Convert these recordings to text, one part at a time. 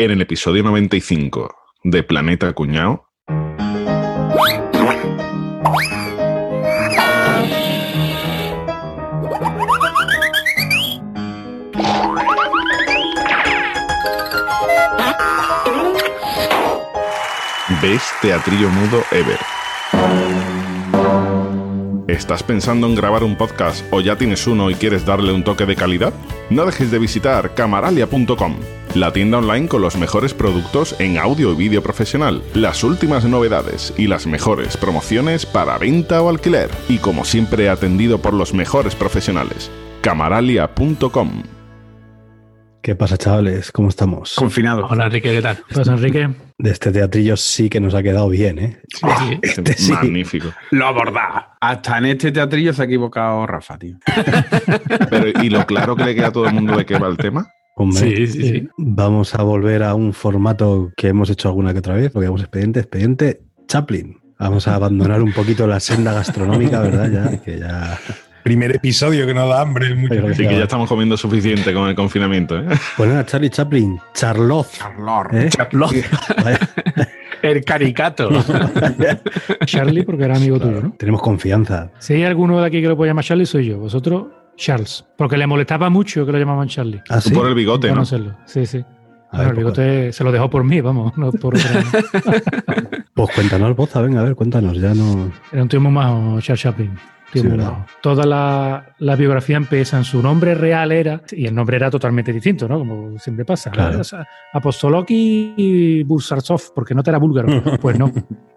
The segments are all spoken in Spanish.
En el episodio 95 de Planeta Cuñao. Best Teatrillo Mudo Ever. ¿Estás pensando en grabar un podcast o ya tienes uno y quieres darle un toque de calidad? No dejes de visitar camaralia.com, la tienda online con los mejores productos en audio y vídeo profesional, las últimas novedades y las mejores promociones para venta o alquiler. Y como siempre atendido por los mejores profesionales. camaralia.com ¿Qué pasa, chavales? ¿Cómo estamos? Confinado. Hola, Enrique, ¿qué tal? Pues Enrique. De este teatrillo sí que nos ha quedado bien, ¿eh? Ah, Este sí. Magnífico. Lo abordaba. Hasta en este teatrillo se ha equivocado Rafa, tío. Pero, ¿y lo claro que le queda a todo el mundo de qué va el tema? Hombre, Sí, sí, sí. Vamos a volver a un formato que hemos hecho alguna que otra vez, porque vamos expediente, expediente Chaplin. Vamos a abandonar un poquito la senda gastronómica, ¿verdad? Ya, que ya. Primer episodio que no da hambre. mucho. Así que ya estamos comiendo suficiente con el confinamiento. ¿eh? Poner a Charlie Chaplin, Charlotte. Charlor. ¿eh? Vaya, El caricato. Charlie, porque era amigo tuyo, ¿no? Tenemos confianza. Si hay alguno de aquí que lo puede llamar Charlie, soy yo. Vosotros, Charles. Porque le molestaba mucho que lo llamaban Charlie. ¿Ah, sí? por el bigote, ¿no? Conocerlo. Sí, sí. A Bueno, ver, el bigote se lo dejó por mí, vamos, no por otra. Pues cuéntanos, Boza, venga, a ver, cuéntanos. Ya no. Era un tío muy majo, Charles Chaplin. Tío Sí, muy ¿verdad? majo. Toda la, la biografía empieza en su nombre real era, y el nombre era totalmente distinto, ¿no? Como siempre pasa. Claro. O sea, Apostoloki y Bursarsov, porque no te era búlgaro. Pues no.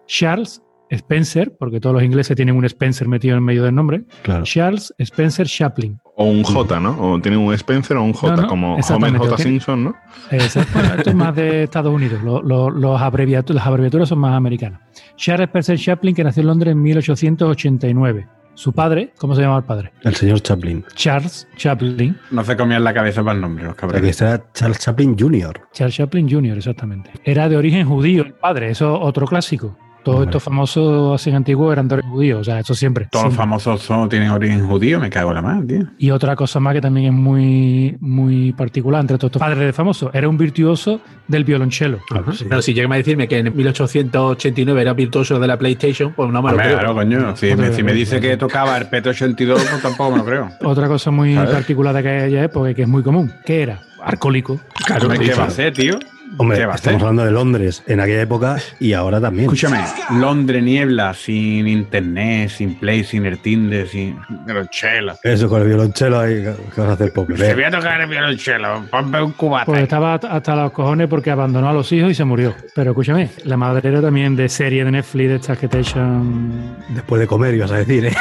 Charles Spencer, porque todos los ingleses tienen un Spencer metido en medio del nombre. Claro. Charles Spencer Chaplin. O un J, ¿no? O tiene un Spencer o un J, No, no, como Homer J. Simpson, ¿no? Exacto. Esto es más de Estados Unidos. Lo- lo- los abreviatu- las abreviaturas son más americanas. Charles Spencer Chaplin, que nació en Londres en 1889. Su padre, ¿cómo se llama el padre? El señor Chaplin. Charles Chaplin. No se comían la cabeza para el nombre, los O sea, que cabrones. era Charles Chaplin Jr. Charles Chaplin Jr., exactamente. Era de origen judío el padre, eso es otro clásico. Todos Hombre. estos famosos así antiguos eran de origen judío, o sea, eso siempre. Todos los famosos son, tienen origen judío, me cago en la mano, tío. Y otra cosa más que también es muy, muy particular entre todos estos padres de famosos, era un virtuoso del violonchelo. Claro, sí. Pero si llega a decirme que en 1889 era virtuoso de la PlayStation, pues no me lo Hombre, creo. claro, coño. Si me, si me dice que tocaba el Petro 82, pues tampoco me lo creo. Otra cosa muy particular de aquella época y que es muy común, ¿qué era? Alcohólico. Claro, ¿qué va a ser, tío? Hombre, ¿Qué va a estamos ser? hablando de Londres en aquella época y ahora también. Escúchame, Londres niebla, sin internet, sin play, sin el Tinder, sin violonchelo. Eso con el violonchelo ahí, ¿qué vas a hacer, pobre? Se voy a tocar el violonchelo, ponme un cubata. Pues estaba hasta los cojones porque abandonó a los hijos y se murió. Pero escúchame, la madre era también de serie de Netflix de estas que te echan. Después de comer, ibas a decir, ¿eh?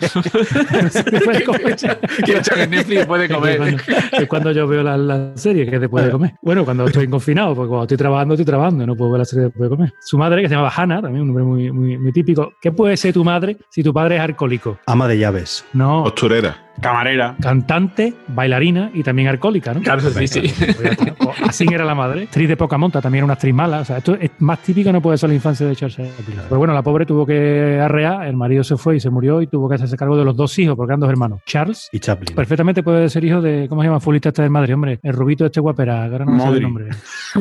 Después de comer. Que hecho que Netflix puede Es comer. cuando, es cuando yo veo la, la serie que después de comer. Bueno, cuando estoy confinado, porque cuando estoy trabajando, estoy trabajando, no puedo ver la serie después de comer. Su madre, que se llamaba Hannah, también un nombre muy, muy, muy típico. ¿Qué puede ser tu madre si tu padre es alcohólico? Ama de llaves. No, Costurera. Camarera. cantante, bailarina y también alcohólica, ¿no? Claro, sí, sí. Pues está. O Así era la madre. Actriz de poca monta, también era una actriz mala. O sea, esto es más típico, no puede ser la infancia de Charles Chaplin. Pero bueno, la pobre tuvo que arrear, el marido se fue y se murió y tuvo que hacerse cargo de los dos hijos, porque eran dos hermanos. Charles, Y Chaplin. perfectamente puede ser hijo de, ¿cómo se llama? Futbolista este del Madrid, hombre. El rubito este guapera, ahora no sale el nombre.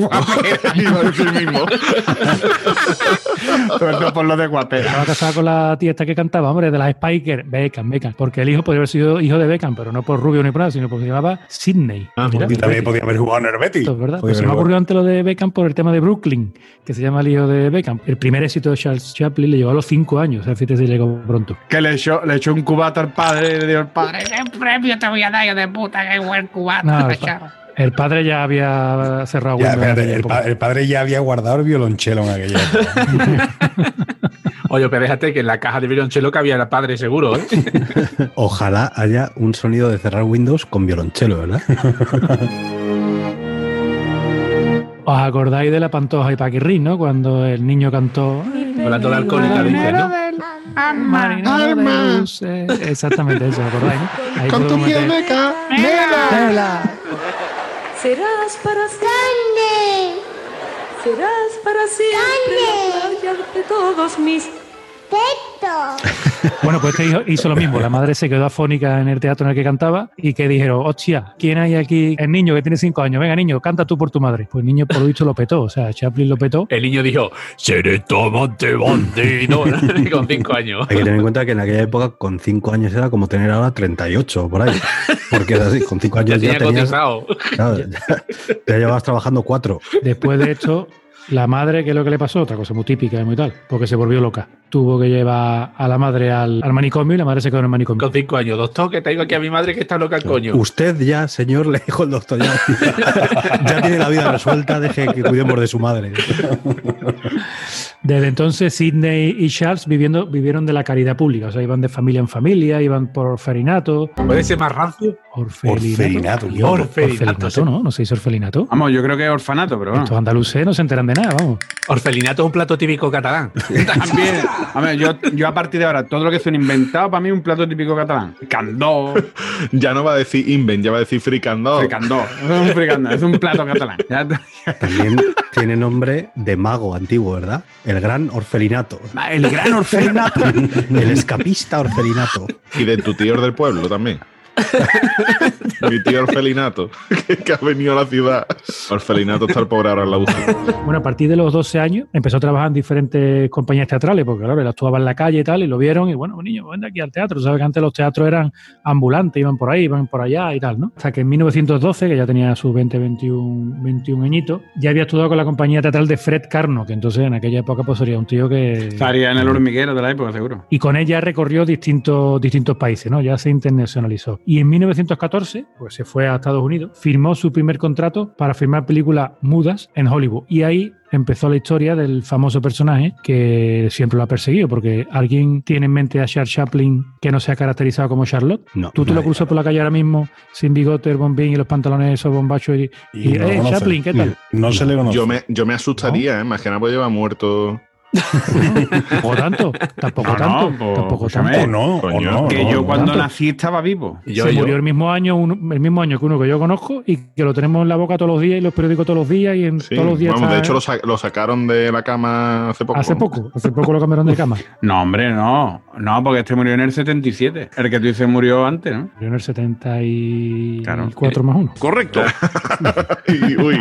Iba a decir mismo. Perdón por lo de guapera. Estaba casado con la tía esta que cantaba, hombre, de las Spiker, Beckham, Beckham. Porque el hijo podría haber sido hijo de Beckham, pero no por rubio ni por nada, sino porque se llamaba Sidney. Ah, Mira, Y también podía haber jugado en el Betis. Esto es verdad. Pues se me ocurrió antes lo de Beckham por el tema de Brooklyn, que se llama el hijo de Beckham. El primer éxito de Charles Chaplin le llevó a los cinco años, o sea, si llegó pronto. Que le echó, le echó un cubata al padre y le dio el padre. ¿Qué premio te voy a dar, hijo de puta? Qué buen cubano, No, el pa-. El padre ya había cerrado Ya, espérate, el, pa- el padre ya había guardado el violonchelo en aquella época. Oye, pero déjate que en la caja de violonchelo cabía el padre seguro, ¿eh? Ojalá haya un sonido de cerrar Windows con violonchelo, ¿verdad? ¿Os acordáis de la Pantoja y Paquirrín, no? Cuando el niño cantó... Hablando de alcohólica, dice, ¿no? Marinero de luces. Exactamente eso, ¿os acordáis? no? Ahí podemos meter- canela. Serás para siempre. Serás para siempre de todos mis Teto. Bueno, pues este hijo hizo lo mismo. La madre se quedó afónica en el teatro en el que cantaba y que dijeron, hostia, ¿quién hay aquí? El niño que tiene cinco años. Venga, niño, canta tú por tu madre. Pues el niño, por lo visto, lo petó. O sea, Chaplin lo petó. El niño dijo, seré tu amante bandido, con cinco años. Hay que tener en cuenta que en aquella época con 5 años era como tener ahora 38 por ahí. Porque es así, con 5 Ya años ya, tenía tenías, cotizado. claro, ya, ya llevabas trabajando 4. Después de esto, la madre, ¿qué es lo que le pasó? Otra cosa muy típica y muy tal, porque se volvió loca. Tuvo que llevar a la madre al, al manicomio y la madre se quedó en el manicomio. Con cinco años. Doctor, que traigo aquí a mi madre que está loca el coño. Usted ya, señor, le dijo el doctor, ya, ya tiene la vida resuelta, deje que cuidemos de su madre. Desde entonces, Sidney y Charles viviendo, vivieron de la caridad pública. O sea, iban de familia en familia, iban por orferinato. ¿Puede ser más rancio? Orfelinato. Orfelinato, orfelinato, orfelinato, sí. ¿no? No se dice orfelinato. Vamos, yo creo que es orfanato, pero Estos bueno. andaluces no se enteran de nada, vamos. Orfelinato es un plato típico catalán. También, a ver, yo, yo a partir de ahora, todo lo que son inventado, para mí es un plato típico catalán. Candó, Ya no va a decir invent, ya va a decir fricandó. fricandó. Es un fricandó, es un plato catalán. También tiene nombre de mago antiguo, ¿verdad? El gran orfelinato. El gran orfanato. El escapista orfelinato. Y de tu tío del pueblo también. Mi tío Orfelinato, que, que ha venido a la ciudad. Orfelinato está el pobre ahora en la UCI. Bueno, a partir de los 12 años empezó a trabajar en diferentes compañías teatrales, porque claro, él actuaba en la calle y tal, y lo vieron, y bueno, niño, ven aquí al teatro. Sabes que antes los teatros eran ambulantes, iban por ahí, iban por allá y tal, ¿no? Hasta que en 1912, que ya tenía sus 20, 21, 21 añitos, ya había estudiado con la compañía teatral de Fred Carno, que entonces en aquella época pues sería un tío que... Estaría en el hormiguero de la época, seguro. Y con ella recorrió distintos, distintos países, ¿no? Ya se internacionalizó. Y en 1914, pues se fue a Estados Unidos, firmó su primer contrato para firmar películas mudas en Hollywood. Y ahí empezó la historia del famoso personaje que siempre lo ha perseguido, porque alguien tiene en mente a Charles Chaplin que no se ha caracterizado como Charlotte. No, Tú te lo cruzas por la calle ahora mismo sin bigote, el bombín y los pantalones esos bombachos y, y, no eh. Chaplin, ¿qué tal? No se le conoce. Yo me, yo me asustaría, ¿eh? Más que nada pues lleva muerto. Tampoco tanto, tampoco No, tanto, no, pues, tampoco tanto. O no, Coño. Que yo cuando tanto. nací estaba vivo. Yo, se yo. murió el mismo año, el mismo año que uno que yo conozco y que lo tenemos en la boca todos los días y los periódicos todos los días y en Sí, todos los días. vamos, de hecho lo, sa- lo sacaron de la cama hace poco. hace poco, hace poco lo cambiaron de cama. No, hombre, no. No, porque este murió en el 77. El que tú dices murió antes, ¿no? Murió en el 74 Claro. más uno. Correcto. Y, uy,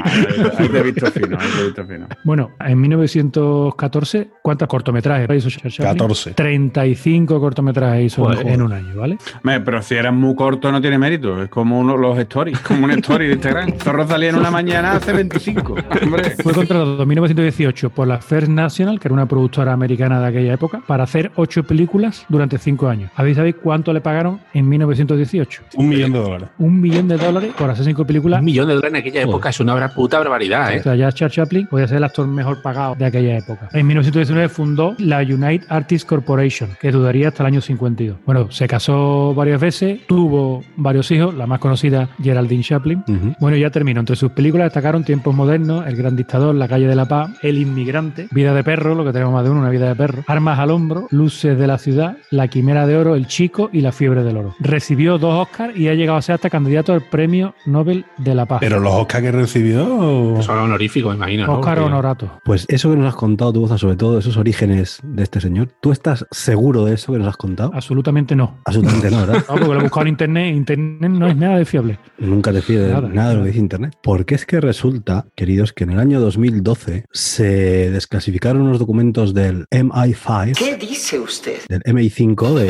Ahí te he visto fino, ahí te he visto fino. Bueno, en 1914, ¿cuántos cortometrajes hizo Charles Chaplin? 14. 35 cortometrajes hizo Joder. en un año, ¿vale? Pero si eras muy corto no tiene mérito. Es como uno, los stories, como un story de Instagram. Zorro salía en una mañana hace 25. Hombre. Fue contratado en 1918 por la First National, que era una productora americana de aquella época, para hacer ocho películas durante cinco años. ¿Habéis sabéis cuánto le pagaron en 1918? Un millón de dólares. Un millón de dólares por hacer cinco películas Un millón de dólares en aquella época es una puta barbaridad, O ¿eh? sea, ya Charles Chaplin podía ser el actor mejor pagado de aquella época. En 1919 fundó la United Artists Corporation, que duraría hasta el año 52. Bueno, se casó varias veces, tuvo varios hijos, la más conocida Geraldine Chaplin. Ujú. Bueno, ya terminó. Entre sus películas destacaron Tiempos Modernos, El Gran Dictador, La Calle de la Paz, El Inmigrante, Vida de Perro, lo que tenemos más de uno, una vida de perro, Armas al Hombro, Luces de la Ciudad, La Quimera de Oro, El Chico y La Fiebre del Oro. Recibió dos Oscars y ha llegado a ser hasta candidato al Premio Nobel de la Paz. Pero los Oscar que recibió. Son honoríficos, imagino. ¿no? Oscar Honorato. Pues eso que nos has contado tú, sobre todo esos orígenes de este señor, ¿tú estás seguro de eso que nos has contado? Absolutamente no. Absolutamente no, ¿verdad? No, porque lo he buscado en internet. Internet no es nada de fiable. Nunca te fíes de Nada. nada, de lo que dice Internet. Porque es que resulta, queridos, que en el año 2012 se desclasificaron unos documentos del MI5, ¿Qué dice usted? del MI5 de,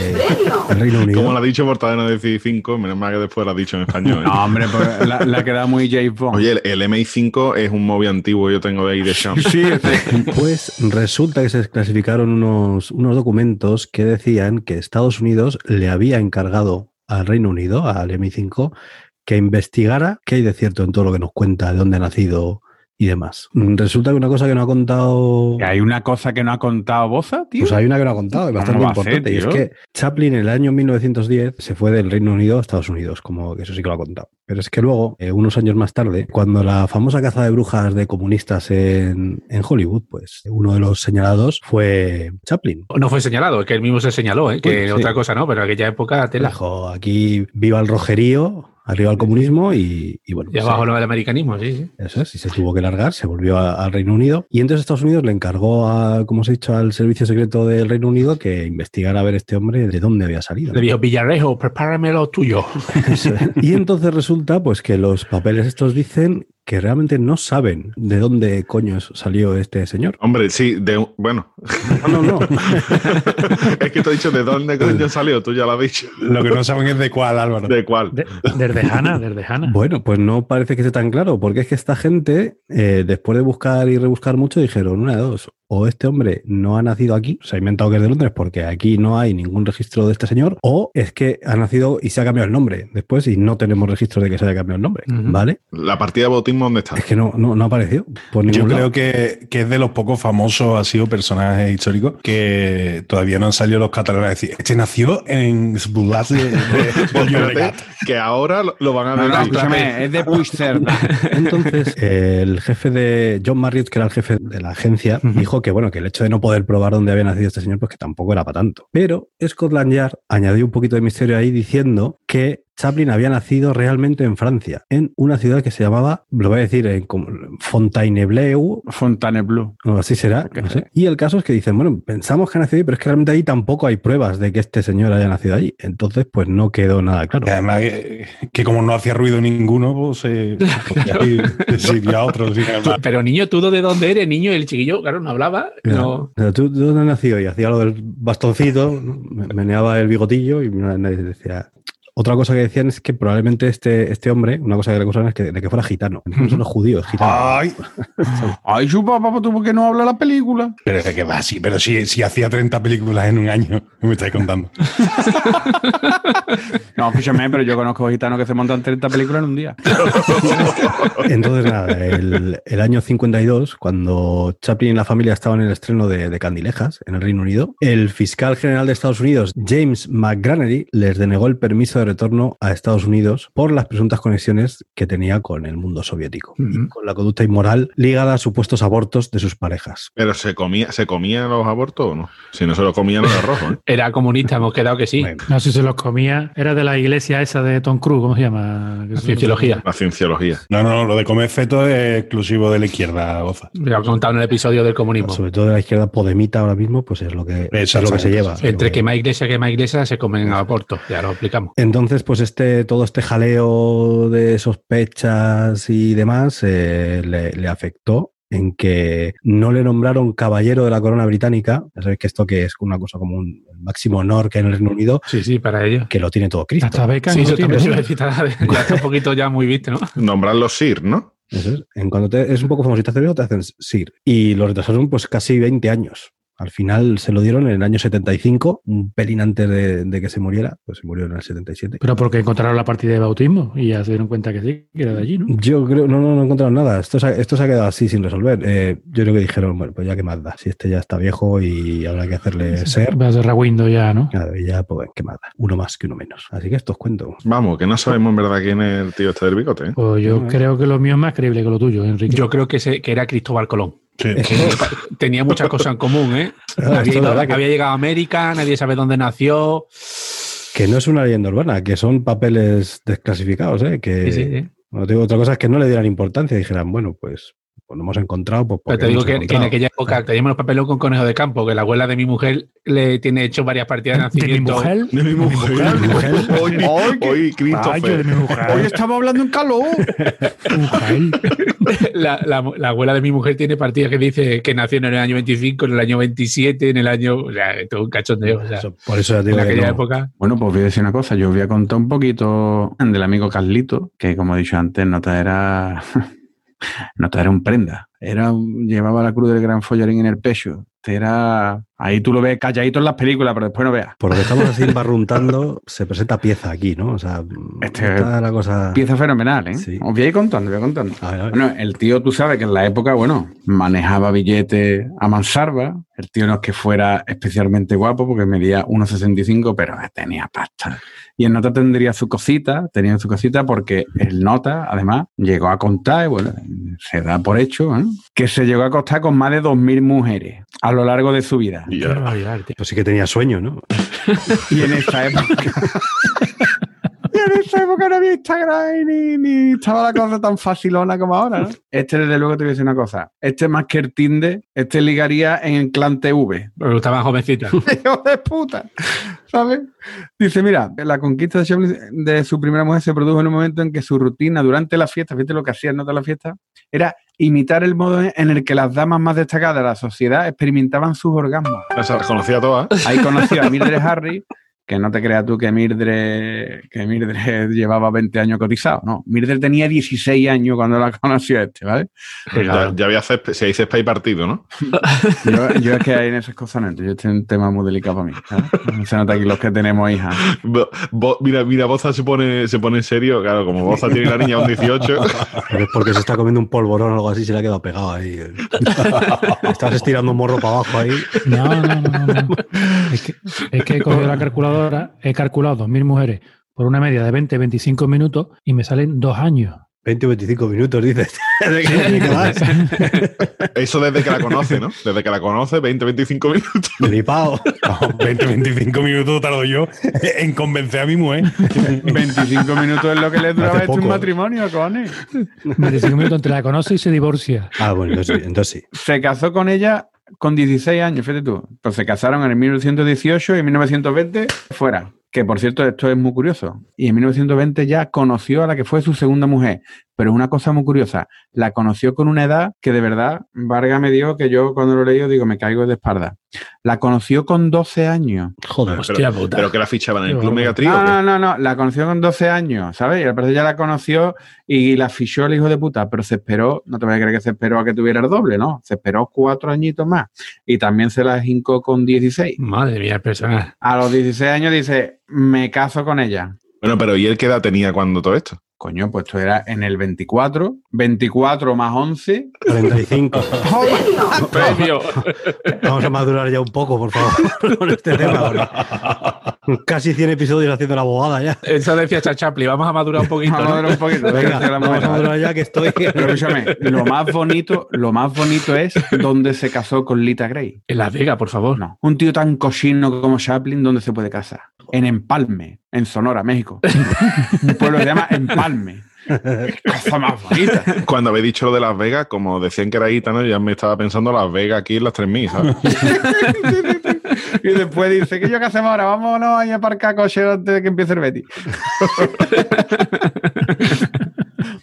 del Reino Unido. como lo ha dicho Mortadelo de decir 5, menos mal que después lo ha dicho en español. ¿eh? No, hombre, pues la, quedado muy James Bond. Oye, el, el MI5 es un móvil antiguo yo tengo de ahí de Sean. sí, sí. Pues resulta que se desclasificaron unos, unos documentos que decían que Estados Unidos le había encargado al Reino Unido, al MI5, que investigara qué hay de cierto en todo lo que nos cuenta, de dónde ha nacido y demás. Mm, Resulta que una cosa que no ha contado... Que Hay una cosa que no ha contado Boza, tío. Pues hay una que no ha contado, es ¿Cómo bastante ser, importante. y es que Chaplin en el año 1910 se fue del Reino Unido a Estados Unidos, como que eso sí que lo ha contado. Pero es que luego, eh, unos años más tarde, cuando la famosa caza de brujas de comunistas en, en Hollywood, pues uno de los señalados fue Chaplin. No fue señalado, es que él mismo se señaló, ¿eh? que Sí. otra cosa no, pero en aquella época tela. Dijo, aquí viva el rojerío, arriba el comunismo y, y bueno. Y pues, abajo eh, lo del americanismo, sí, sí. Eso es, y se tuvo que largar, se volvió al Reino Unido. Y entonces Estados Unidos le encargó, a, como os he dicho, al servicio secreto del Reino Unido que investigara a ver este hombre de dónde había salido. Le dijo, Villarejo, prepárame lo tuyo. Eso es. Y entonces resulta pues que los papeles estos dicen que realmente no saben de dónde coño salió este señor. Hombre, sí, de un- bueno, No, no, no. es que te he dicho de dónde coño salió, tú ya lo has dicho. Lo que no saben es de cuál, Álvaro. ¿De cuál? De- desde Hanna, desde Hanna. Bueno, pues no parece que esté tan claro, porque es que esta gente, eh, después de buscar y rebuscar mucho, dijeron una de dos. O este hombre no ha nacido aquí, se ha inventado que es de Londres porque aquí no hay ningún registro de este señor, o es que ha nacido y se ha cambiado el nombre después y no tenemos registro de que se haya cambiado el nombre. ¿vale? La partida de bautismo, ¿dónde está? Es que no, no, no ha aparecido por ningún Yo lado. creo que, que es de los pocos famosos, ha sido personajes históricos que todavía no han salido los catálogos a decir, este nació en Sbulas de, de- de Llobregat". que ahora lo, van a ver. no, escúchame, es de Puigcerda. Entonces, el jefe de John Marriott, que era el jefe de la agencia, Ujú. Que bueno, que el hecho de no poder probar dónde había nacido este señor, pues que tampoco era para tanto. Pero Scotland Yard añadió un poquito de misterio ahí diciendo que Chaplin había nacido realmente en Francia, en una ciudad que se llamaba, lo voy a decir, en Fontainebleau, Fontainebleau. o así será, no sé. Y el caso es que dicen, bueno, pensamos que ha nacido ahí, pero es que realmente ahí tampoco hay pruebas de que este señor haya nacido allí. Entonces, pues no quedó nada claro. Que además, que, que como no hacía ruido ninguno, pues se podía ir de sitio a otro. sin embargo. Pero niño, ¿tú de dónde eres, niño? Y el chiquillo, claro, no hablaba. No. O sea, ¿Tú, tú dónde has nacido? Y hacía lo del bastoncito, meneaba el bigotillo y na- nadie decía. Otra cosa que decían es que probablemente este, este hombre, una cosa que le acusaban es que, de que fuera gitano. No solo judío, es gitano. Ay, Ay, su papá, ¿tú por qué no habla la película? pero es que va así, pero si, si hacía 30 películas en un año, me estáis contando. No, escúchame, pero yo conozco gitanos que se montan 30 películas en un día. Entonces, nada, el, el año 52, cuando Chaplin y la familia estaban en el estreno de, de Candilejas, en el Reino Unido, el fiscal general de Estados Unidos, James McGranery, les denegó el permiso de retorno a Estados Unidos por las presuntas conexiones que tenía con el mundo soviético y con la conducta inmoral ligada a supuestos abortos de sus parejas. Pero ¿se comía, ¿se comían los abortos o no? Si no se lo comían, no era rojo, ¿eh? Era comunista, hemos quedado que sí. Bueno, No sé si se los comía. Era de la iglesia esa de Tom Cruise, ¿cómo se llama? La cienciología. La cienciología. No, no, lo de comer feto es exclusivo de la izquierda, Goza. Lo he contado en el episodio del comunismo. sobre todo de la izquierda podemita ahora mismo, pues es lo que, es lo que se lleva. Entre que más iglesia que más iglesia se comen abortos. Ya lo explicamos. Entonces, pues este, todo este jaleo de sospechas y demás eh, le, le afectó en que no le nombraron caballero de la corona británica. Ya sabéis que esto que es una cosa como un el máximo honor que hay en el Reino Unido, Sí, sí, para ellos. que lo tiene todo Cristo. Hasta becas Sí, no eso tiene. también ya está un poquito ya muy visto, ¿no? Nombrarlo Sir, ¿no? Eso es. En cuanto te- es un poco famosita te te hacen Sir. Y lo retrasaron pues casi 20 años. Al final se lo dieron en el año 75, un pelín antes de, de que se muriera, pues se murió en el 77. Pero porque encontraron la partida de bautismo y ya se dieron cuenta que sí, que era de allí, ¿no? Yo creo, no, no, no encontraron nada. Esto se, ha- esto se ha quedado así sin resolver. Eh, yo creo que dijeron, bueno, pues ya que más da. Si este ya está viejo y habrá que hacerle ser, Va a ser Rawindo ya, ¿no? claro, y ya, pues, ¿qué más da? Uno más que uno menos. Así que esto os cuento. Vamos, que no sabemos en verdad quién es el tío este del bigote, ¿eh? Pues yo No, creo que lo mío es más creíble que lo tuyo, Enrique. Yo creo que, se- que era Cristóbal Colón. Sí. Tenía muchas cosas en común, ¿eh? Ah, había, ido- que- llegado a América, nadie sabe dónde nació. Que no es una leyenda urbana, que son papeles desclasificados, ¿eh? Que, Sí, sí, sí. Bueno, te digo, otra cosa es que no le dieran importancia y dijeran, bueno, pues, pues lo hemos encontrado. Pues, Pero te digo que, que en aquella época teníamos los papeles con conejo de campo, que la abuela de mi mujer le tiene hecho varias partidas de ¿De mi nacimiento. mujer? De mi mujer. Hoy, hoy, Ay, Christopher. de mi mujer. Hoy estamos hablando en calor. Mujer. La, la- la abuela de mi mujer tiene partidas que dice que nació en el año 25, en el año 27, en el año. O sea, todo un cachondeo. O sea, Eso, por eso en digo que aquella no. época. Bueno, pues voy a decir una cosa. Yo os voy a contar un poquito del amigo Carlito, que como he dicho antes, nota era. Nota era un prenda. Era, llevaba la cruz del gran follarín en el pecho. Este Era. Ahí tú lo ves calladito en las películas, pero después no veas. Por lo que estamos así barruntando, se presenta pieza aquí, ¿no? O sea, Este- está la cosa. Pieza fenomenal, ¿eh? Sí. Os voy a ir contando, voy a ir contando. A ver, a ver. Bueno, el tío, tú sabes que en la época, bueno, manejaba billetes a mansalva. El tío no es que fuera especialmente guapo porque medía 1,65, pero tenía pasta. Y el nota tendría su cosita, tenía su cosita porque el nota, además, llegó a contar, y bueno, se da por hecho, ¿eh? que se llegó a acostar con más de 2.000 mujeres a lo largo de su vida. Y Qué ya. barbaridad, tío. Pues sí que tenía sueño, ¿no? Y en esta época. y en esta época no había Instagram ni, ni estaba la cosa tan facilona como ahora, ¿no? Este, desde luego, te voy a decir una cosa. Este más que el Tinder, este ligaría en el clan TV. Pero estaba jovencita. ¡Hijo de puta! ¿Sabes? Dice, mira, la conquista de Chaplin de su primera mujer se produjo en un momento en que su rutina durante la fiesta, fíjate lo que hacía en toda la fiesta, era imitar el modo en el que las damas más destacadas de la sociedad experimentaban sus orgasmos. Las conocía todas. Ahí conoció a Mildred Harry, que no te creas tú que Mildred, que Mildred llevaba 20 años cotizado. No, Mildred tenía 16 años cuando la conoció este, ¿vale? Ya, ya había césped- se dice spray partido, ¿no? Yo, yo es que hay en esas cosas no. Yo este es un tema muy delicado para mí. ¿sabes? Se nota aquí los que tenemos. Bo- Bo- mira, mira, Boza se pone, se pone en serio. Claro, como Boza tiene la niña un 18. Pero es porque se está comiendo un polvorón o algo así, se le ha quedado pegado ahí. Estás estirando un morro para abajo ahí. No, no, no, no, no. Es que, es que he cogido la calculadora, he calculado 2.000 mujeres por una media de 20-25 minutos y me salen dos años. 20 o 25 minutos, dices. ¿De qué, de qué vas? Eso desde que la conoce, ¿no? Desde que la conoce, 20, 25 minutos. Flipao. No, 20, 25 minutos tardo yo en convencer a mi mujer. 25 minutos es lo que le duraba este un matrimonio, cojones. 25 minutos entre la conoce y se divorcia. Ah, bueno. Entonces sí. Se casó con ella con 16 años, fíjate tú. Pues se casaron en el 1918 y en 1920 fuera. Que por cierto, esto es muy curioso. Y en 1920 ya conoció a la que fue su segunda mujer. Pero una cosa muy curiosa, la conoció con una edad que de verdad, Vargas me dijo que yo cuando lo leí digo, me caigo de espalda. La conoció con 12 años. Joder. Hostia puta. Pero que la fichaban en el Club. Megatrío. No, no, no, no, la conoció con 12 años, ¿sabes? Y al parecer ya la conoció y la fichó el hijo de puta, pero se esperó, no te voy a creer que se esperó a que tuviera el doble, ¿no? Se esperó cuatro añitos más y también se la hincó con 16. Madre mía, el personaje. A los 16 años dice, me caso con ella. Bueno, pero ¿y él qué edad tenía cuando todo esto? Coño, pues esto era en el 24, 24 más 11. 45. Premio. Vamos a madurar ya un poco, por favor, con este tema. ahora. Casi 100 episodios haciendo la abogada ya. Eso decía Chaplin. Vamos a madurar un poquito. Vamos a ¿no? ver un poquito. Venga, la vamos a madurar ya que estoy. Pero escúchame, lo más bonito, lo más bonito es donde se casó con Lita Gray. En Las Vegas, por favor. No, un tío tan cochino como Chaplin, ¿dónde se puede casar? En Empalme, en Sonora, México. un pueblo que se llama Empalme. Cosa más bonita. Cuando habéis dicho lo de Las Vegas, como decían que era gitano, ya me estaba pensando Las Vegas aquí en las 3000, ¿sabes? Y después dice, ¿qué yo qué hacemos ahora? Vámonos ahí a aparcar coche antes de que empiece el Betty.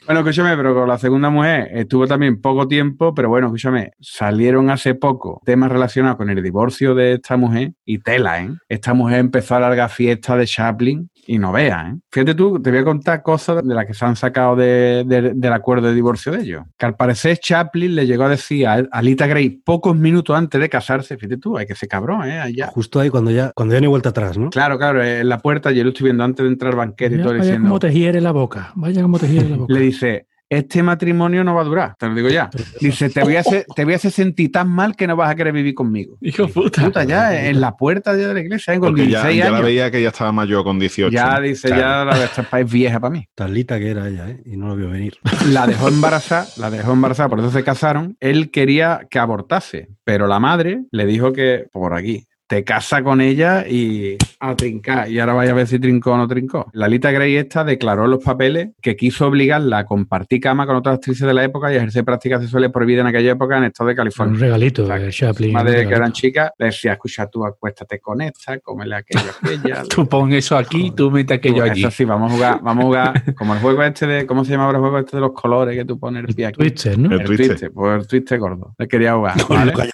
bueno, escúchame, pero con la segunda mujer estuvo también poco tiempo, pero bueno, escúchame, salieron hace poco temas relacionados con el divorcio de esta mujer y tela, ¿eh? Esta mujer empezó a larga fiesta de Chaplin y no veas, ¿eh? Fíjate tú, te voy a contar cosas de las que se han sacado de- de- del acuerdo de divorcio de ellos. Que al parecer Chaplin le llegó a decir a, a Lita Gray pocos minutos antes de casarse, fíjate tú, hay que ser cabrón, ¿eh? Allá. Justo ahí cuando ya, cuando ya no hay vuelta atrás, ¿no? Claro, claro, en la puerta, yo lo estoy viendo antes de entrar al banquete y Vaya, todo vaya diciendo, como te hiere la boca. Vaya como te hiere la boca. le dice, este matrimonio no va a durar, te lo digo ya. Dice, te voy a hacer, te voy a hacer sentir tan mal que no vas a querer vivir conmigo. Hijo puta. Puta, ya en la puerta de la iglesia, con Porque ya, 16 ya la veía que ya estaba mayor con 18. ya dice, Claro. ya la esta país vieja para mí. Tan lita que era ella, ¿eh? Y no lo vio venir. La dejó embarazada, la dejó embarazada, por eso se casaron. Él quería que abortase, pero la madre le dijo que por aquí. Te casa con ella y a trincar. Y ahora vaya a ver si trincó o no trincó. La Lita Grey esta declaró en los papeles que quiso obligarla a compartir cama con otras actrices de la época y ejercer prácticas sexuales prohibidas en aquella época en el estado de Un California. regalito, O sea, de que Chaplin. Madre un que eran chicas, le decía, escucha tú, acuéstate con esta, cómele aquello, aquella. Tú pon eso aquí, tú mete aquello allí. Eso sí, vamos a jugar, vamos a jugar, como el juego este de, ¿cómo se llama ahora el juego este de los colores que tú pones el pie aquí? Twister, ¿no? El El Twister. twiste, pues el twiste gordo. Le quería jugar.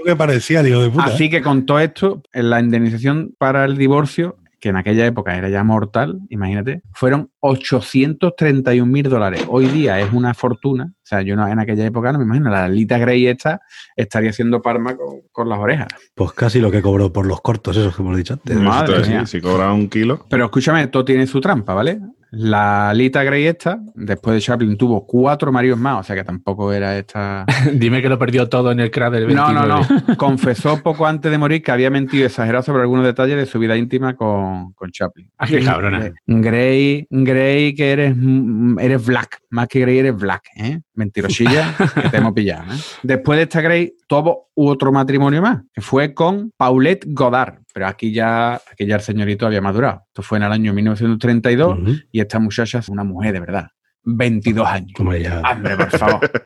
Que parecía, hijo de puta. Así que con todo esto, la indemnización para el divorcio, que en aquella época era ya mortal, imagínate, fueron 831 mil dólares. Hoy día es una fortuna. O sea, yo no, en aquella época no me imagino. La Lita Grey esta estaría haciendo palma con, con las orejas. Pues casi lo que cobró por los cortos, esos que hemos dicho antes. Madre mía. si cobra un kilo. Pero escúchame, todo tiene su trampa, ¿vale? La Lita Grey esta, después de Chaplin, tuvo cuatro maridos más, o sea que tampoco era esta... Dime que lo perdió todo en el crack del 29. No, no, no. Confesó poco antes de morir que había mentido y exagerado sobre algunos detalles de su vida íntima con, con Chaplin. Ah, qué cabrona. Grey, Grey, que eres, mm, eres black. Más que Grey, eres black, ¿eh? Mentirosilla, que te hemos pillado, ¿eh? Después de esta Grey, tuvo otro matrimonio más, que fue con Paulette Godard. Pero aquí ya, aquí ya el señorito había madurado. Esto fue en el año 1932 Ujú. y esta muchacha es una mujer de verdad. 22 años. Hombre, ya. Hombre, por favor.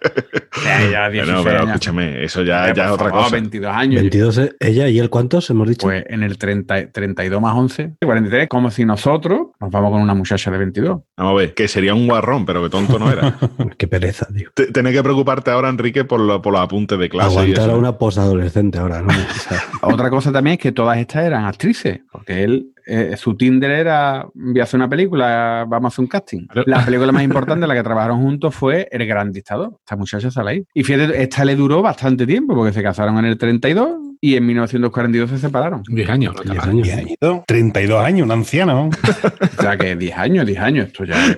Ya, ya, 16 Bueno, pero años. escúchame, eso ya, Hombre, ya es otra favor, cosa. 22 años. 22, eh, ella y él, ¿cuántos hemos dicho? Pues en el 30, 32 más 11, 43, como si nosotros nos vamos con una muchacha de 22. Vamos a ver, que sería un guarrón, pero que tonto no era. Qué pereza, tío. Tienes que preocuparte ahora, Enrique, por, lo- por los apuntes de clase. y Aguantar eso. a una posadolescente ahora, ¿no? Otra cosa también es que todas estas eran actrices, porque él, eh, su Tinder era, voy a hacer una película, vamos a hacer un casting. La película más importante, la que trabajaron juntos, fue El Gran Dictador. Esta muchacha sale ahí. Y fíjate, esta le duró bastante tiempo, porque se casaron en el 32 y en 1942 se separaron. 10 años. no está 10 mal. años. Añitos, 32 años, un anciano. O sea que 10 años, 10 años, esto ya es-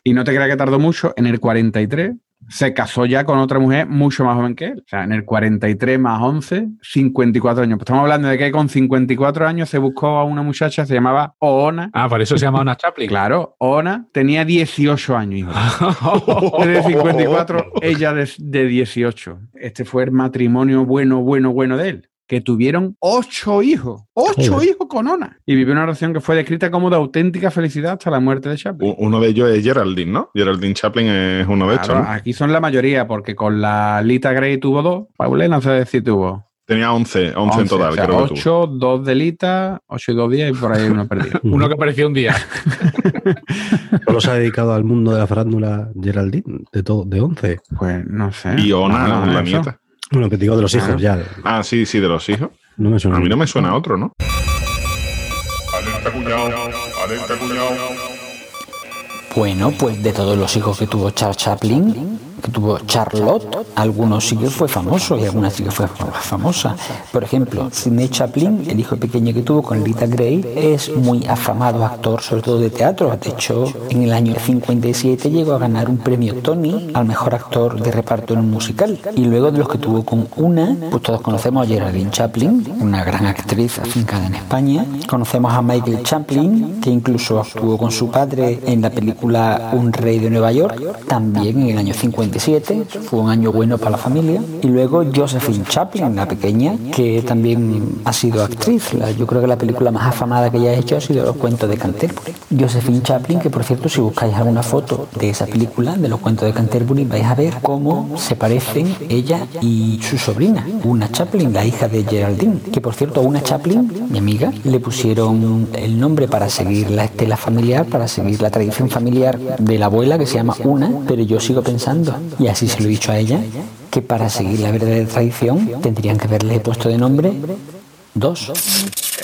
Y no te creas que tardó mucho, en el 43 se casó ya con otra mujer mucho más joven que él. O sea, en el 43 más 11, 54 años. Pues estamos hablando de que con 54 años se buscó a una muchacha, se llamaba Oona. Ah, por eso se llama una Chaplin. Claro, Oona tenía 18 años, hijo. De 54, ella de, de 18. Este fue el matrimonio bueno, bueno, bueno de él. Que tuvieron ocho hijos. Ocho Joder. hijos con Ona. Y vivió una relación que fue descrita como de auténtica felicidad hasta la muerte de Chaplin. Uno de ellos es Geraldine, ¿no? Geraldine Chaplin es uno de estos, Claro, ¿no? Aquí son la mayoría, porque con la Lita Gray tuvo dos. Paulé no sé si tuvo. Tenía 11, 11, en 11, total, o sea, creo que tuvo. 8, 2 de Lita, 8 y 2 días y por ahí uno perdido. Uno que apareció un día. Solo se ha dedicado al mundo de la farándula Geraldine, de todo, de 11. Pues no sé. Y Ona, No, no, la nieta. Bueno, que te digo de los hijos ya. Ah, sí, sí, de los hijos. No me suena. A mí no me suena a otro, ¿no? Alerta cuñado, alerta cuñado. Bueno, pues de todos los hijos que tuvo Charles Chaplin, tuvo Charlotte, algunos sí que fue famoso y algunas sí que fue famosa. Por ejemplo, Sidney Chaplin, el hijo pequeño que tuvo con Lita Gray, es muy afamado actor, sobre todo de teatro. De hecho, en el año 57 llegó a ganar un premio Tony al mejor actor de reparto en un musical. Y luego de los que tuvo con una, pues todos conocemos a Geraldine Chaplin, una gran actriz afincada en España. Conocemos a Michael Chaplin, que incluso actuó con su padre en la película Un rey de Nueva York, también en el año 57. Fue un año bueno para la familia. Y luego Josephine Chaplin, la pequeña, que también ha sido actriz. Yo creo que la película más afamada que ella ha hecho ha sido Los cuentos de Canterbury. Josephine Chaplin, que por cierto, si buscáis alguna foto de esa película, de Los cuentos de Canterbury, vais a ver cómo se parecen ella y su sobrina, una Chaplin, la hija de Geraldine. Que por cierto, a una Chaplin, mi amiga, le pusieron el nombre para seguir la estela familiar, para seguir la tradición familiar de la abuela, que se llama Una, pero yo sigo pensando, y así se lo he dicho a ella, que para seguir la verdadera tradición tendrían que haberle puesto de nombre dos.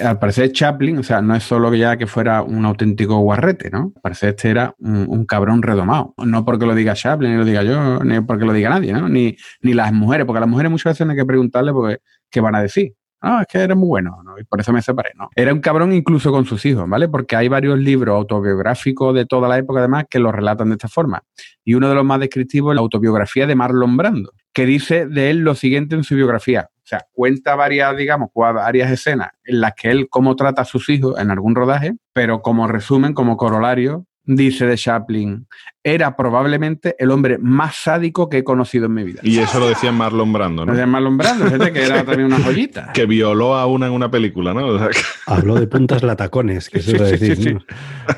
Al parecer Chaplin, o sea, no es solo que ya que fuera un auténtico guarrete, ¿no? Al parecer este era un, un cabrón redomado. No porque lo diga Chaplin, ni lo diga yo, ni porque lo diga nadie, ¿no? Ni, ni las mujeres, porque a las mujeres muchas veces no hay que preguntarle porque, qué van a decir. No, es que eres muy bueno, ¿no? y por eso me separé, ¿no? Era un cabrón incluso con sus hijos, ¿vale? Porque hay varios libros autobiográficos de toda la época, además, que lo relatan de esta forma. Y uno de los más descriptivos es la autobiografía de Marlon Brando, que dice de él lo siguiente en su biografía. O sea, cuenta varias, digamos, varias escenas en las que él cómo trata a sus hijos en algún rodaje, pero como resumen, como corolario, dice de Chaplin, era probablemente el hombre más sádico que he conocido en mi vida. Y eso lo decía Marlon Brando, No ¿no? es Marlon Brando, fíjate que era también una joyita. Que violó a una en una película, ¿no? O sea, que- Habló de puntas latacones, que se Sí, iba a sí, decir. sí, sí. ¿no?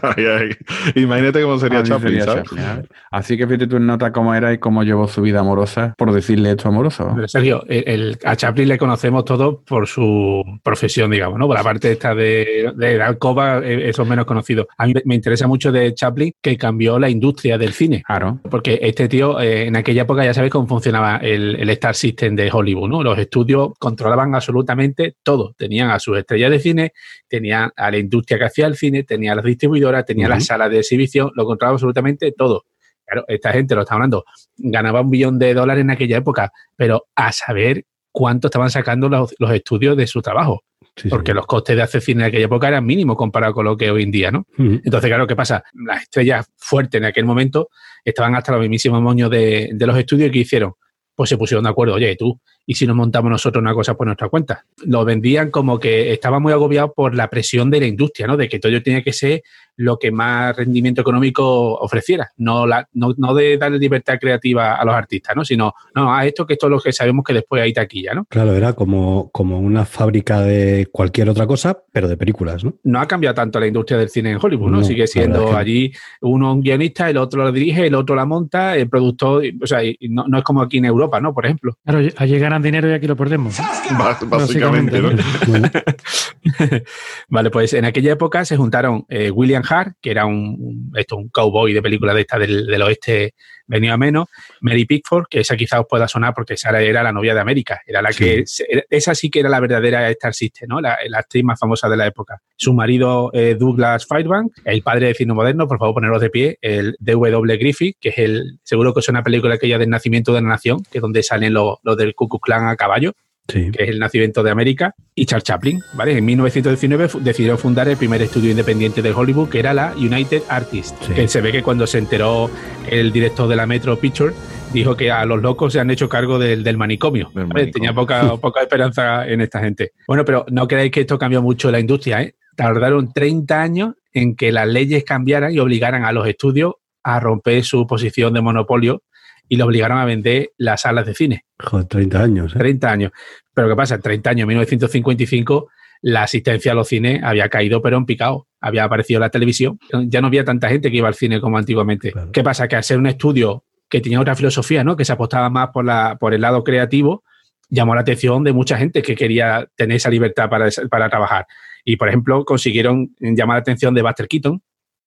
ay, ay. Imagínate cómo sería Chaplin, sería ¿sabes? Chaplin. Así que fíjate tú en nota cómo era y cómo llevó su vida amorosa por decirle esto amoroso. Pero Sergio, el- el- a Chaplin le conocemos todos por su profesión, digamos, ¿no? Por la parte esta de, de la alcoba, eh, eso es menos conocido. A mí me interesa mucho de Chaplin que cambió la industria del cine. Claro. Porque este tío, eh, en aquella época ya sabéis cómo funcionaba el, el Star System de Hollywood, ¿no? Los estudios controlaban absolutamente todo. Tenían a sus estrellas de cine, tenían a la industria que hacía el cine, tenían a las distribuidoras, tenían Ujú. las salas de exhibición, lo controlaba absolutamente todo. Claro, esta gente, lo está hablando, ganaba un billón de dólares en aquella época, pero a saber cuánto estaban sacando los, los estudios de su trabajo. Sí, sí. Porque los costes de hacer cine en aquella época eran mínimos comparado con lo que hoy en día, ¿no? Entonces, claro, ¿qué pasa? Las estrellas fuertes en aquel momento estaban hasta los mismísimos moños de, de los estudios y ¿qué hicieron? Pues se pusieron de acuerdo, oye, tú, y si nos montamos nosotros una cosa por nuestra cuenta. Lo vendían como que estaba muy agobiado por la presión de la industria, ¿no? De que todo tenía que ser lo que más rendimiento económico ofreciera, no, la, no, no de darle libertad creativa a los artistas, ¿no? Sino, no, a esto que esto es lo que sabemos que después hay taquilla, ¿no? Claro, era como, como una fábrica de cualquier otra cosa, pero de películas, ¿no? No ha cambiado tanto la industria del cine en Hollywood, ¿no? No, Sigue siendo que allí uno un guionista, el otro lo dirige, el otro la monta, el productor, o sea, y no, no es como aquí en Europa, ¿no? Por ejemplo. Claro, allí ganan dinero y aquí lo perdemos. Bás- Básicamente, ¿no? Vale, pues en aquella época se juntaron eh, William Hart, que era un, un- esto, un cowboy de película de esta del, del oeste venido a menos, Mary Pickford, que esa quizá os pueda sonar porque esa era la novia de América, era la que, era- esa sí que era la verdadera Star System, ¿no? La, la actriz más famosa de la época. Su marido eh, Douglas Fairbanks, el padre de cine moderno, por favor poneros de pie, el D.W. Griffith, que es el, seguro que es una película aquella del nacimiento de la nación, que es donde salen los, los del Ku Klux Klan a caballo sí. que es el nacimiento de América, y Charles Chaplin, ¿vale? En 1919 fu- decidió fundar el primer estudio independiente de Hollywood, que era la United Artists, Sí. que se ve que cuando se enteró el director de la Metro Picture, dijo que a los locos se han hecho cargo del, del manicomio. Del ¿vale? manicomio. Tenía poca, poca esperanza en esta gente. Bueno, pero no creáis que esto cambió mucho la industria, ¿eh? Tardaron 30 años en que las leyes cambiaran y obligaran a los estudios a romper su posición de monopolio y le obligaron a vender las salas de cine. Joder, 30 años. ¿eh? 30 años. Pero ¿qué pasa? En 30 años, 1955, la asistencia a los cines había caído, pero en picado. Había aparecido la televisión. Ya no había tanta gente que iba al cine como antiguamente. Claro. ¿Qué pasa? Que al ser un estudio que tenía otra filosofía, ¿no? Que se apostaba más por, la, por el lado creativo, llamó la atención de mucha gente que quería tener esa libertad para, para trabajar. Y, por ejemplo, consiguieron llamar la atención de Buster Keaton,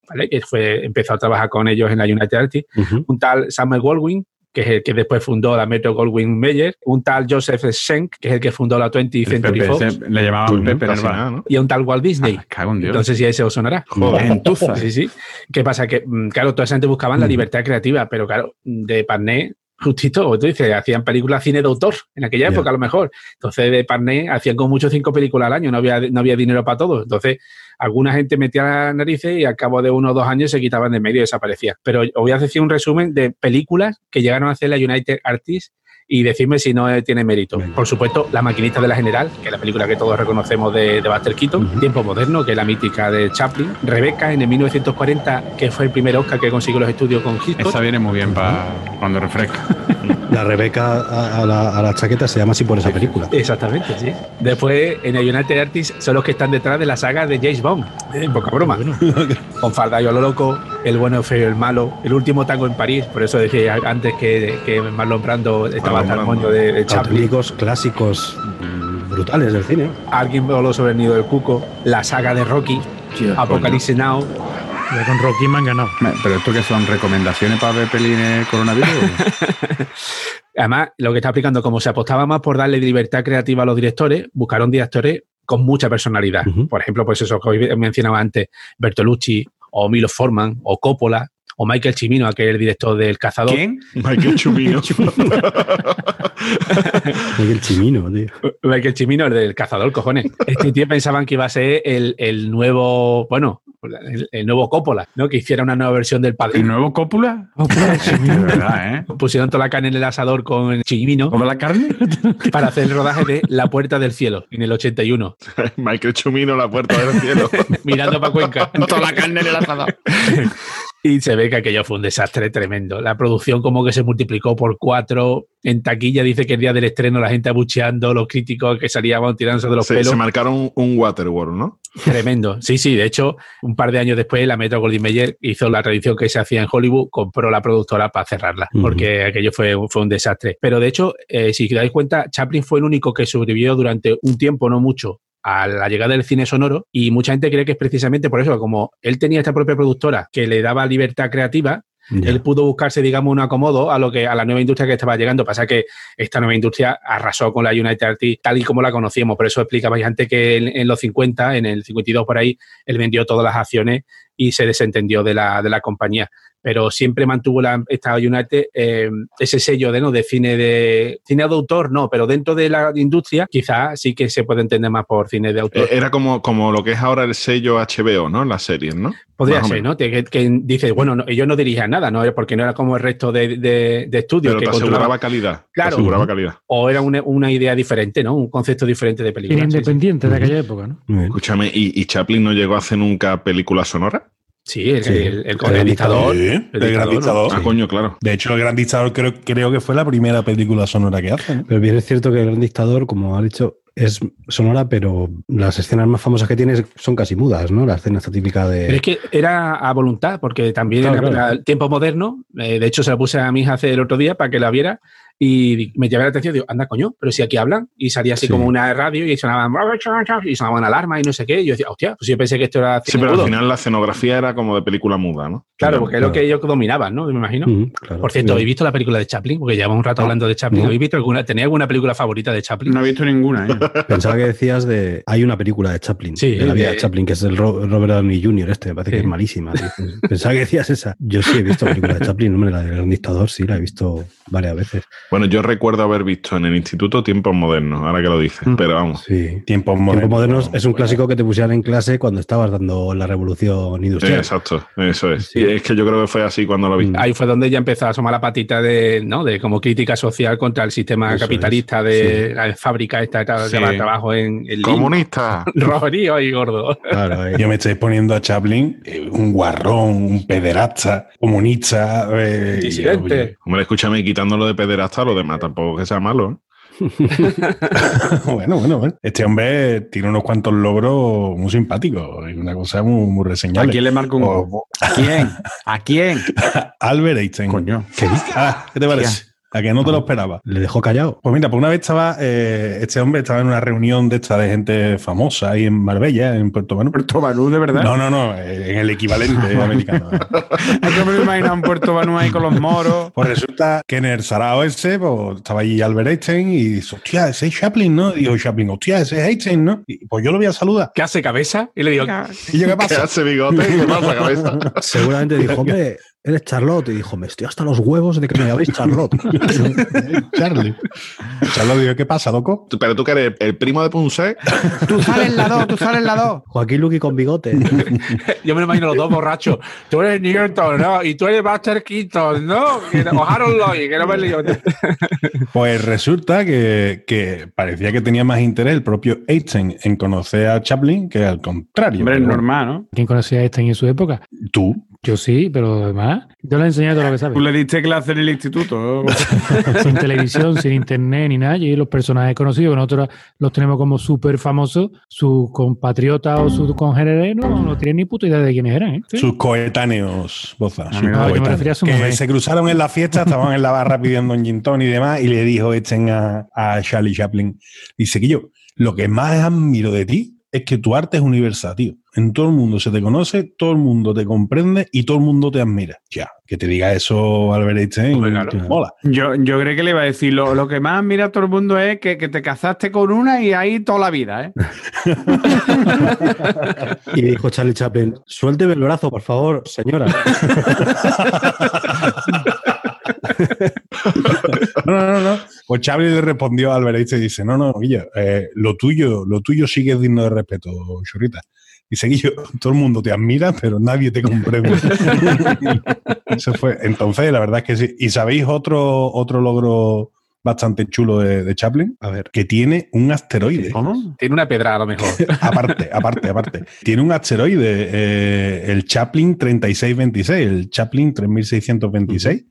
¿vale? Que fue, empezó a trabajar con ellos en la United Artists un tal Samuel Goldwyn, que es el que después fundó la Metro Goldwyn Mayer, un tal Joseph Schenck, que es el que fundó la 20th El Century Pepe, Fox, le llamaban Pepe Nerva. nada, ¿no? y un tal Walt Disney. Ah, cago en Dios. No sé si a ese os sonará. Joder. Sí, sí. ¿Qué pasa? Que, mm, claro, toda esa gente buscaban la libertad creativa, pero claro, de Parné, justito, tú dices, hacían películas cine de autor en aquella época a lo mejor. Entonces, de Parné hacían con mucho cinco películas al año, no había, no había dinero para todo. Entonces, alguna gente metía las narices y al cabo de uno o dos años se quitaban de medio y desaparecía. Pero os voy a decir un resumen de películas que llegaron a hacer la United Artists y decirme si no eh, tiene mérito. Por supuesto, La maquinista de la general, que es la película que todos reconocemos de, de Buster Keaton, Ujú. Tiempo moderno, que es la mítica de Chaplin, Rebeca en el 1940, que fue el primer Oscar que consiguió los estudios con Hitchcock. Esa viene muy bien para cuando refresca. La Rebeca a, a la, a la chaqueta se llama así por esa película. Exactamente, sí. Después, en el United Artists son los que están detrás de la saga de James Bond. Eh, poca broma. Con Farda y a lo loco, El bueno, el feo y el malo, El último tango en París. Por eso decía antes que, que Marlon Brando estaba El moño de, de Chaplin. Clásicos brutales del cine. Alguien voló sobre el nido del cuco, la saga de Rocky, Apocalipsis Now. Ya con Rocky me han ganado. ¿Pero esto qué son? ¿Recomendaciones para ver pelines coronavirus? Además, lo que está explicando, como se apostaba más por darle libertad creativa a los directores, buscaron directores con mucha personalidad. Por ejemplo, pues eso que hoy mencionaba antes, Bertolucci, o Milo Forman, o Coppola, o Michael Cimino, que es el director del Cazador. ¿Quién? Michael Chumino. Miguel Chimino, tío. Michael Cimino, el del Cazador, cojones. Este tío pensaban que iba a ser el, el nuevo, bueno, el, el nuevo Coppola, ¿no? Que hiciera una nueva versión del ¿El Padrino. nuevo cópula? pues, De verdad, ¿eh? Pusieron toda la carne en el asador con Cimino ¿Como la carne? para hacer el rodaje de La Puerta del Cielo en el 81, Michael Chumino, la puerta del cielo. mirando para Cuenca. Toda la carne en el asador. Y se ve que aquello fue un desastre tremendo. La producción como que se multiplicó por cuatro. En taquilla dice que el día del estreno la gente abucheando, los críticos que salían tirándose de los Se, pelos. se marcaron un Waterworld, ¿no? Tremendo. Sí, sí. De hecho, un par de años después, la Metro Goldwyn Mayer hizo la tradición que se hacía en Hollywood, compró la productora para cerrarla, porque aquello fue, fue un desastre. Pero de hecho, eh, si os dais cuenta, Chaplin fue el único que sobrevivió durante un tiempo, no mucho, a la llegada del cine sonoro y mucha gente cree que es precisamente por eso, como él tenía esta propia productora que le daba libertad creativa, Ya. él pudo buscarse, digamos, un acomodo a lo que a la nueva industria que estaba llegando. Pasa que esta nueva industria arrasó con la United Artists tal y como la conocíamos. Por eso explicaba antes que en, en los 50, en el 52 por ahí, él vendió todas las acciones y se desentendió de la, de la compañía. Pero siempre mantuvo la, esta United eh, ese sello de, ¿no? de cine de cine de autor, no, pero dentro de la industria quizás sí que se puede entender más por cine de autor. Eh, Era como, como lo que es ahora el sello HBO, ¿no? Las series, ¿no? Podría Más ser. ¿no? Que, que dice, bueno, no, ellos no dirigían nada, ¿no? Porque no era como el resto de, de, de estudios Pero que te aseguraba calidad. te Claro. aseguraba calidad. o era una, una idea diferente, ¿no? Un concepto diferente de película. Era sí, sí. independiente de aquella época, ¿no? Escúchame, ¿y, y Chaplin no llegó a hacer nunca película sonora? Sí, el, Sí. el, el- el Gran dictador. Sí, el el gran dictador. Ah, coño, claro. De hecho, el gran dictador creo, creo que fue la primera película sonora que hace. ¿no? Pero bien es cierto que el gran dictador, como ha dicho, es sonora, pero las escenas más famosas que tiene son casi mudas, ¿no? La escena típica de. Pero es que era a voluntad, porque también Claro, en claro. el tiempo moderno, eh, de hecho se la puse a mi hija hace el otro día para que la viera y me llamé la atención, digo, anda coño, pero si aquí hablan, y salía así Sí. como una radio y sonaban y sonaban alarmas y no sé qué, y yo decía, hostia, pues yo pensé que esto era Sí, pero al final la escenografía era como de película muda, ¿no? Claro, porque es lo que ellos dominaban, ¿no? Me imagino. Claro. Por cierto, ¿habéis visto la película de Chaplin? Porque llevamos un rato hablando de Chaplin. No. ¿Habéis visto alguna? ¿Tenéis alguna película favorita de Chaplin? No he visto ninguna, ¿eh? Pensaba que decías de. Hay una película de Chaplin. Sí, de la vida de- de Chaplin, que es el Ro- Robert Downey Jr. Este, me parece que es malísima. tío. Pensaba que decías esa. Yo sí he visto películas de Chaplin, hombre, la del gran dictador, sí, la he visto varias veces. Bueno, yo recuerdo haber visto en el instituto Tiempos Modernos, ahora que lo dices, Mm. pero vamos. Sí. Tiempos Tiempos modernos. modernos es un clásico que te pusieran en clase cuando estabas dando la revolución Sí, industrial. exacto, eso es. Sí. Y es que yo creo que fue así cuando lo vi. Mm. Ahí fue donde ya empezó a asomar la patita de, ¿no? de como crítica social contra el sistema Eso capitalista es, de la fábrica esta que Sí. lleva trabajo en el ¡Comunista! rojerío y gordo. Claro, ahí. Yo me estáis poniendo a Chaplin eh, un guarrón, un pederasta, comunista. eh, y- Disidente. Hombre, escúchame, quitándolo de pederasta, lo demás tampoco que sea malo, ¿eh? bueno, bueno, bueno. Este hombre tiene unos cuantos logros muy simpáticos y una cosa muy, muy ¿A reseñable. quién le marco un O-? ¿A quién? ¿A quién? Albert Einstein. Coño. ¿Qué? Ah, ¿Qué te parece? A que no te lo esperaba. Le dejó callado. Pues mira, por una vez estaba, eh, este hombre estaba en una reunión de esta de gente famosa ahí en Marbella, en Puerto Banús. Puerto Banús, de verdad. No, no, no, eh, en el equivalente americano. Que me lo imagino en Puerto Banús ahí con los moros. Pues resulta que en el sarao ese, pues estaba allí Albert Einstein y dice, hostia, ese es Chaplin, ¿no? Y dijo Chaplin, hostia, ese es Einstein, ¿no? Y pues yo lo voy a saludar. ¿Qué hace cabeza? Y le digo, ¿Y yo qué ¿Qué pasa? hace bigote? ¿Qué pasa, cabeza? Seguramente dijo, hombre, eres Charlotte. Y dijo, me estoy hasta los huevos de que me llaméis Charlotte. Charlie. Charlie dijo, ¿qué pasa, loco? Tú- Pero tú que eres el primo de Punset, Tú sales en la 2, tú sales en la 2. Joaquín Luqui con bigote. yo me lo imagino los dos borrachos. Tú eres Newton, ¿no? Y tú eres Buster Keaton, ¿no? O Harold Lloyd, que no me lío. Pues resulta que, que parecía que tenía más interés el propio Einstein en conocer a Chaplin que al contrario. Hombre, es Pero normal, ¿no? ¿Quién conocía a Einstein en su época? Tú. Yo sí, pero además, yo le he enseñado todo lo que sabe. Tú le diste clase en el instituto. ¿no? sin televisión, sin internet ni nada. Y los personajes conocidos que nosotros los tenemos como súper famosos, sus compatriotas o sus congéneres no, no tienen ni puta idea de quiénes eran. ¿eh? Sí. Sus coetáneos, Boza. sus mira, yo me coetáneos. refería a su que mujer. se cruzaron en la fiesta, estaban en la barra pidiendo un gin tonic y demás, y le dijo Einstein a, a Charlie Chaplin, dice que yo, lo que más admiro de ti es que tu arte es universal, tío. En todo el mundo se te conoce, todo el mundo te comprende y todo el mundo te admira. Ya, que te diga eso Albert Einstein, claro. te mola. Yo, yo creo que le iba a decir, lo, lo que más mira todo el mundo es que, que te casaste con una y ahí toda la vida, ¿eh? Y dijo Charlie Chaplin, suélteme el brazo, por favor, señora. No, no, no, no. Pues Chaplin le respondió a Einstein y dice, no, no, Guillo, eh, lo tuyo, lo tuyo sí que es digno de respeto, churrita. Dice, Guillo, todo el mundo te admira, pero nadie te comprende. Eso fue. Entonces, la verdad es que sí. ¿Y sabéis otro, otro logro bastante chulo de, de Chaplin? A ver. Que tiene un asteroide. ¿Cómo? Tiene una pedra a lo mejor. aparte, aparte, aparte. Tiene un asteroide, eh, el Chaplin 3626, el Chaplin 3626,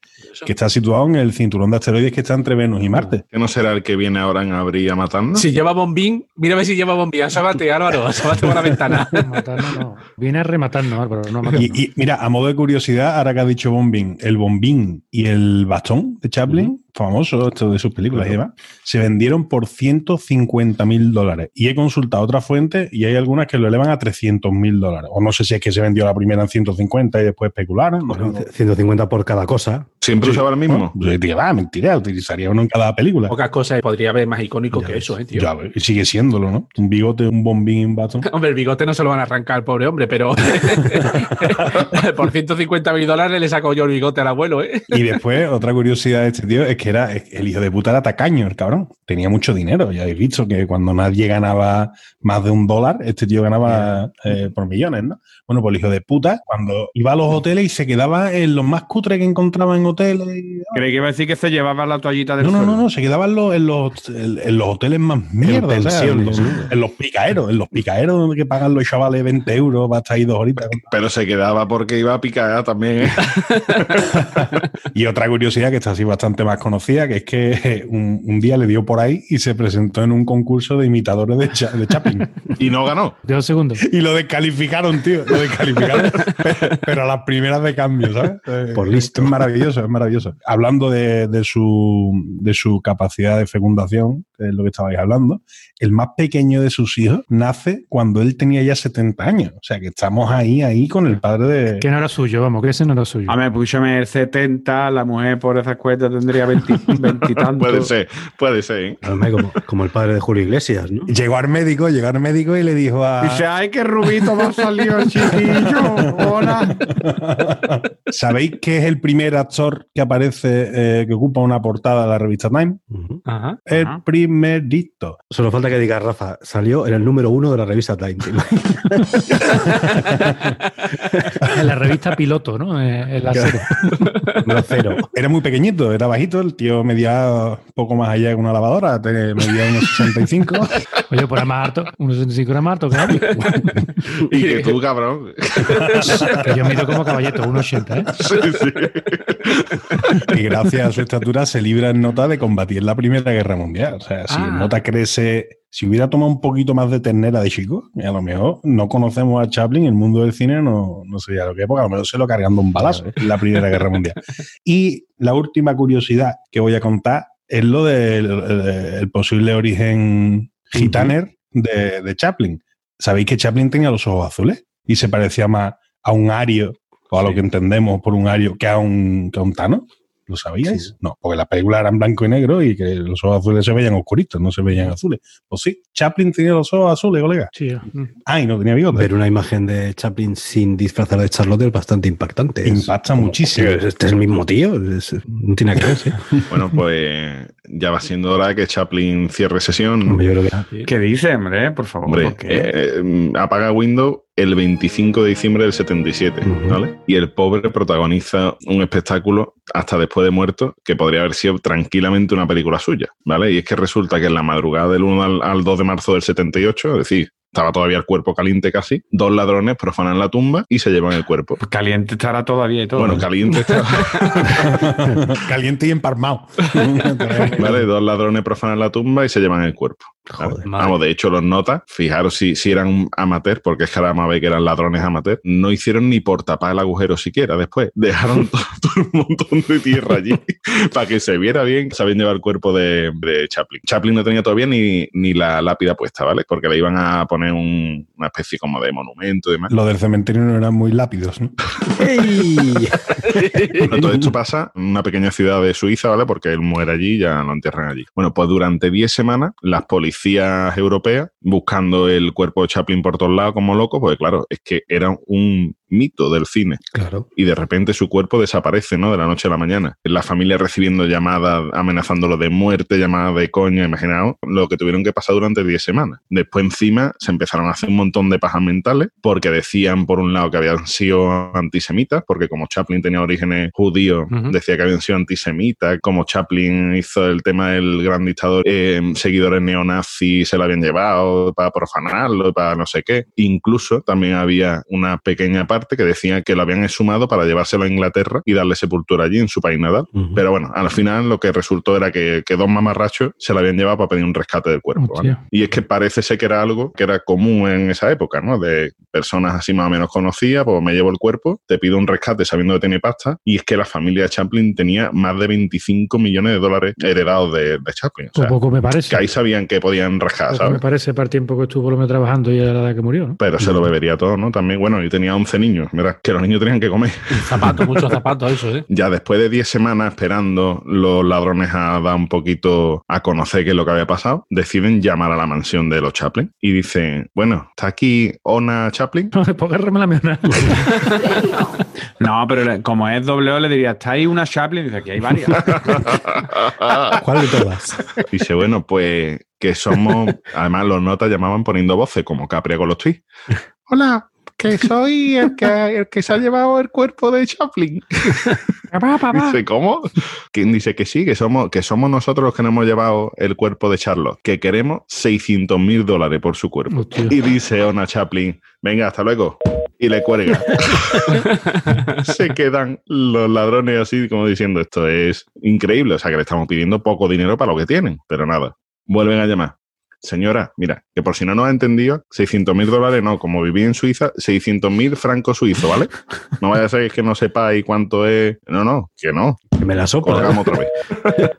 que está situado en el cinturón de asteroides que está entre Venus y Marte. que no será el que viene ahora en abril a matarnos. Si lleva bombín, mira a ver si lleva bombín. Asómate, Álvaro, asómate por la ventana. Matarnos, no. Viene a rematarnos, Álvaro, no a matarnos. Y, y mira, a modo de curiosidad, ahora que ha dicho Bombín, el bombín y el bastón de Chaplin famoso, esto de sus películas y demás, se vendieron por 150 mil dólares. Y he consultado otras fuentes y hay algunas que lo elevan a 300 mil dólares. O no sé si es que se vendió la primera en 150 y después especularon. no sé. 150 por cada cosa. ¿Siempre usaba el mismo? Yo diría, va, mentira, utilizaría uno en cada película. Pocas cosas podría haber más icónico que eso, eh, tío. Ya, y sigue siéndolo, ¿no? Un bigote, un bombín y un batón. Hombre, el bigote no se lo van a arrancar al pobre hombre, pero por 150 mil dólares le saco yo el bigote al abuelo, ¿eh? Y después, otra curiosidad de este tío es que era el hijo de puta era tacaño, el cabrón. Tenía mucho dinero. Ya habéis visto que cuando nadie ganaba más de un dólar, este tío ganaba eh, por millones, ¿no? Bueno, pues el hijo de puta, cuando iba a los hoteles y se quedaba en los más cutres que encontraba en hoteles. Y- Creí que iba a decir que se llevaba la toallita del No, no, suelo. no, no, se quedaba en los, en los, en- en los hoteles más mierda, o sea, en, los, en los picaeros, en los picaeros donde que pagan los chavales 20 euros para estar ahí dos horitas. Pero se quedaba porque iba a picar también. ¿eh? Y otra curiosidad que está así bastante más conocida, que es que un, un día le dio por ahí y se presentó en un concurso de imitadores de, Cha- de Chaplin. y no ganó. Dos segundos. Y lo descalificaron, tío. Lo descalificaron, pero, pero a las primeras de cambio, ¿sabes? Por listo. Es maravilloso, es maravilloso. Hablando de, de su, de su capacidad de fecundación, que es lo que estabais hablando, el más pequeño de sus hijos nace cuando él tenía ya 70 años. O sea que estamos ahí, ahí con el padre de. Que no era suyo, vamos, que ese no era suyo. A ver, púchame el 70, la mujer por esas cuentas tendría 20, 20 y tanto. Puede ser, puede ser. ¿eh? Como, como el padre de Julio Iglesias, ¿no? Llegó al médico, llegó al médico y le dijo a. Dice, ay, qué rubito me ha salido el chiquillo. Hola. ¿Sabéis que es el primer actor que aparece, eh, que ocupa una portada de la revista Time? Ajá. El Ajá. primerito. Solo falta que diga Rafa, salió en el número uno de la revista Time. En la revista Piloto, ¿no? Eh, En la cero. Era muy pequeñito, era bajito, el tío medía poco más allá que una lavadora, medía unos 65. Oye, pues era más alto. 1,65 era más alto que nadie. Y que tú, cabrón. Yo mido como caballito, 1,80, ¿eh? Sí, sí. y gracias a su estatura se libra en nota de combatir la Primera Guerra Mundial. O sea, si Ah. en nota crece, si hubiera tomado un poquito más de ternera de chico, a lo mejor no conocemos a Chaplin, el mundo del cine no, no sería lo que porque a lo mejor se lo cargando un balazo en la Primera Guerra Mundial. Y la última curiosidad que voy a contar es lo del el- el posible origen gitaner de, de Chaplin. ¿Sabéis que Chaplin tenía los ojos azules? Y se parecía más a un ario, o a lo que entendemos por un ario, que a un, que a un tano. ¿Lo sabíais? No, porque las películas eran blanco y negro y que los ojos azules se veían oscuritos, no se veían azules. Pues sí, Chaplin tenía los ojos azules, colega. Sí, mm. Ah, y no tenía bigote. Ver una imagen de Chaplin sin disfrazar de Charlotte es bastante impactante. Impacta muchísimo. "Tío, Este es el mismo tío. es- no tiene que ver, ¿sí? Bueno, pues ya va siendo hora de que Chaplin cierre sesión. Hombre, yo creo que ¿Qué dice, hombre? Por favor. Hombre, ¿por qué? eh, apaga Windows el 25 de diciembre del 77, Ujú. ¿vale? Y el pobre protagoniza un espectáculo hasta después de muerto que podría haber sido tranquilamente una película suya, ¿vale? Y es que resulta que en la madrugada del 1 al, al 2 de marzo del 78, es decir, estaba todavía el cuerpo caliente casi, dos ladrones profanan la tumba y se llevan el cuerpo. Pues caliente estará todavía y todo. Bueno, caliente está. Caliente y emparmado. ¿Vale? Dos ladrones profanan la tumba y se llevan el cuerpo. Vamos, de hecho, los notas, fijaros si, si eran amateurs, porque es que ahora ver que eran ladrones amateurs, no hicieron ni por tapar el agujero siquiera después. Dejaron todo, todo un montón de tierra allí para que se viera bien. Sabían llevar el cuerpo de, de Chaplin. Chaplin no tenía todavía ni, ni la lápida puesta, ¿vale? Porque le iban a poner un- una especie como de monumento y demás. Los del cementerio no eran muy lápidos, ¿no? Bueno, todo esto pasa en una pequeña ciudad de Suiza, ¿vale? Porque él muere allí y ya lo entierran allí. Bueno, pues durante 10 semanas, las policías europeas, buscando el cuerpo de Chaplin por todos lados como loco, porque claro, es que era un mito del cine. Claro. Y de repente su cuerpo desaparece, ¿no? De la noche a la mañana. La familia recibiendo llamadas amenazándolo de muerte, llamadas de coña, imaginaos lo que tuvieron que pasar durante 10 semanas. Después encima se empezaron a hacer un montón de pajas mentales porque decían por un lado que habían sido antisemitas, porque como Chaplin tenía orígenes judíos, decía que habían sido antisemitas, como Chaplin hizo el tema del gran dictador, eh, seguidores neonazis se lo habían llevado para profanarlo, para no sé qué. Incluso también había una pequeña parte parte que decían que lo habían exhumado para llevárselo a Inglaterra y darle sepultura allí en su país natal. Ujú. Pero bueno, al final lo que resultó era que, que dos mamarrachos se lo habían llevado para pedir un rescate del cuerpo. ¿vale? Hostia. Y es que parece ser que era algo que era común en esa época, ¿no? De personas así más o menos conocidas, pues me llevo el cuerpo, te pido un rescate sabiendo que tiene pasta. Y es que la familia de Chaplin tenía más de 25 millones de dólares heredados de, de Chaplin. O sea, poco me parece. que ahí sabían que podían rascar, Poco me ¿sabes? parece para el tiempo que estuvo lo trabajando y a la edad que murió, ¿no? Pero se lo bebería todo, ¿no? También, bueno, y tenía 11 niños, ¿verdad? Que los niños tenían que comer. Zapatos, muchos zapatos, eso, ¿eh? Ya después de 10 semanas esperando los ladrones a dar un poquito a conocer qué es lo que había pasado, deciden llamar a la mansión de los Chaplin y dicen, bueno, ¿está aquí Ona Chaplin? Póngame la meona. No, pero como es doble O, le diría, ¿está ahí una Chaplin? Dice, aquí hay varias. ¿Cuál de todas? Dice, bueno, pues que somos, además los notas llamaban poniendo voces como Capria con los tweets. Hola, que soy el que, el que se ha llevado el cuerpo de Chaplin. Papá, papá. Dice, ¿cómo? ¿Quién dice que sí? Que somos, que somos nosotros los que nos hemos llevado el cuerpo de Charlotte, que queremos 600 mil dólares por su cuerpo. Hostia. Y dice Ona Chaplin, venga, hasta luego. Y le cuelga. Se quedan los ladrones así como diciendo, esto es increíble. O sea, que le estamos pidiendo poco dinero para lo que tienen, pero nada. Vuelven a llamar. Señora, mira, que por si no nos ha entendido, 600 mil dólares no, como viví en Suiza, 600 mil francos suizos, ¿vale? No vaya a ser que no sepáis cuánto es. No, no, que no. Me la sopla. Colgamos otra vez.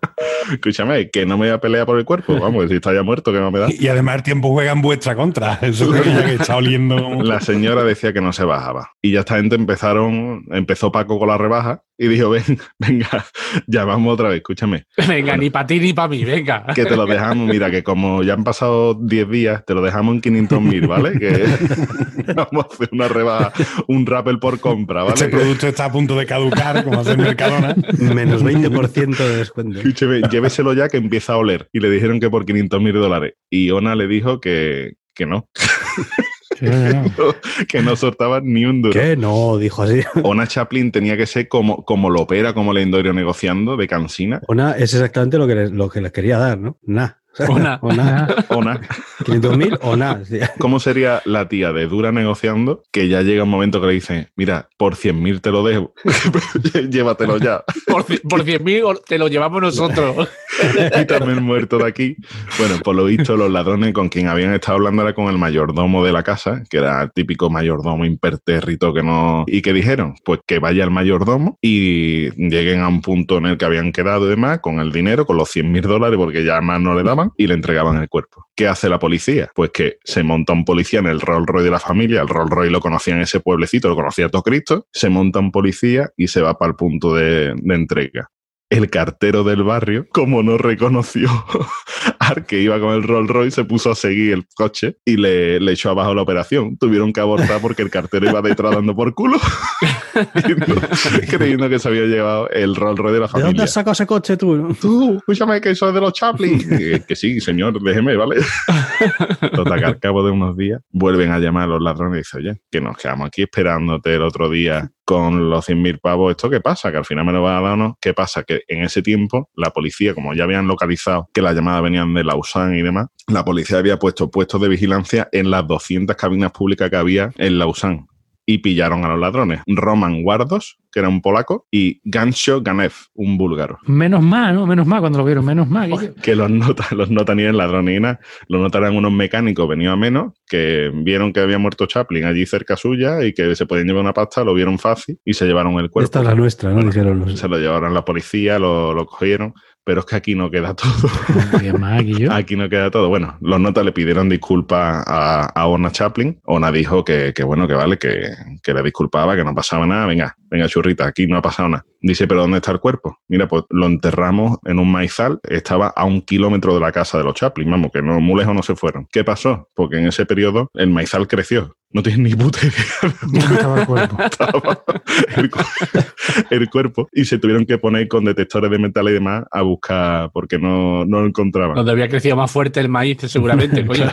Escúchame, que no me voy a pelear por el cuerpo. Vamos, si está ya muerto, que no me da. Y, y además el tiempo juega en vuestra contra. Eso creo que ya que está oliendo. La señora decía que no se bajaba. Y ya esta gente empezaron, empezó Paco con la rebaja y dijo, ven, venga, llamamos otra vez, escúchame. Venga, ni para ti ni para mí, venga. Que te lo dejamos, mira, que como ya han pasado 10 días, te lo dejamos en 500 mil, ¿vale? Que vamos a hacer una rebaja, un rappel por compra, ¿vale? Este producto está a punto de caducar, como hace Mercadona. Menos 20% de descuento. Escúcheme, lléveselo ya que empieza a oler. Y le dijeron que por 500 mil dólares. Y Ona le dijo que, que no, Sí, no, no. que no soltaba ni un duro. ¿Qué? No, dijo así. Ona Chaplin tenía que ser como, como lo opera, como le Endorio negociando de cansina. Ona es exactamente lo que les, lo que les quería dar, ¿no? Nah. Ona. Ona. Ona. 500.000 o nada. Sí. ¿Cómo sería la tía de dura negociando que ya llega un momento que le dice, mira, por 100.000 te lo dejo, llévatelo ya, Por, por 100.000 te lo llevamos nosotros. quítame el muerto de aquí. Bueno, por lo visto los ladrones con quien habían estado hablando era con el mayordomo de la casa, que era el típico mayordomo impertérrito que no... ¿Y qué dijeron? Pues que vaya el mayordomo y lleguen a un punto en el que habían quedado y demás, con el dinero, con los 100.000 dólares, porque ya más no le daban, y le entregaban el cuerpo. ¿Qué hace la policía? Pues que se monta un policía en el Rolls Royce de la familia, el Rolls Royce lo conocía en ese pueblecito, lo conocía todo Cristo, se monta un policía y se va para el punto de, de entrega. El cartero del barrio, como no reconoció al que iba con el Rolls Royce, se puso a seguir el coche y le, le echó abajo la operación. Tuvieron que abortar porque el cartero iba detrás dando por culo, creyendo, creyendo que se había llevado el Rolls Royce de la ¿De dónde familia. has sacado ese coche tú? no? Tú, escúchame que soy de los Chaplin. que, que sí, señor, déjeme, ¿vale? Total, que al cabo de unos días vuelven a llamar a los ladrones y dicen, oye, que nos quedamos aquí esperándote el otro día con los 100.000 pavos. ¿Esto qué pasa? Que al final me lo van a dar o no. ¿Qué pasa? Que en ese tiempo la policía, como ya habían localizado que las llamadas venían de Lausanne y demás, la policía había puesto puestos de vigilancia en las 200 cabinas públicas que había en Lausanne y pillaron a los ladrones. Roman Guardos, que era un polaco, y Gancho Ganev, un búlgaro. Menos mal, ¿no? Menos mal cuando lo vieron, menos mal. Que los notan, los notan ni en ladrones ni nada. Los notaron unos mecánicos venidos a menos que vieron que había muerto Chaplin allí cerca suya y que se podían llevar una pasta, lo vieron fácil y se llevaron el cuerpo. Esta es la nuestra, ¿no? Los- Se lo llevaron la policía, lo, lo cogieron, pero es que aquí no queda todo. Aquí no queda todo. Bueno, los notas le pidieron disculpas a, a Ona Chaplin. Ona dijo que, que bueno, que vale, que, que le disculpaba, que no pasaba nada. Venga, venga, churrita, aquí no ha pasado nada. Dice, pero ¿dónde está el cuerpo? Mira, pues lo enterramos en un maizal. Estaba a un kilómetro de la casa de los Chaplin. Vamos, que no, muy lejos no se fueron. ¿Qué pasó? Porque en ese periodo el maizal creció. No tienes ni puta idea de ¿Dónde estaba el cuerpo? estaba el, cu- el cuerpo y se tuvieron que poner con detectores de metal y demás a buscar porque no, no lo encontraban. Donde había crecido más fuerte el maíz, seguramente, coño.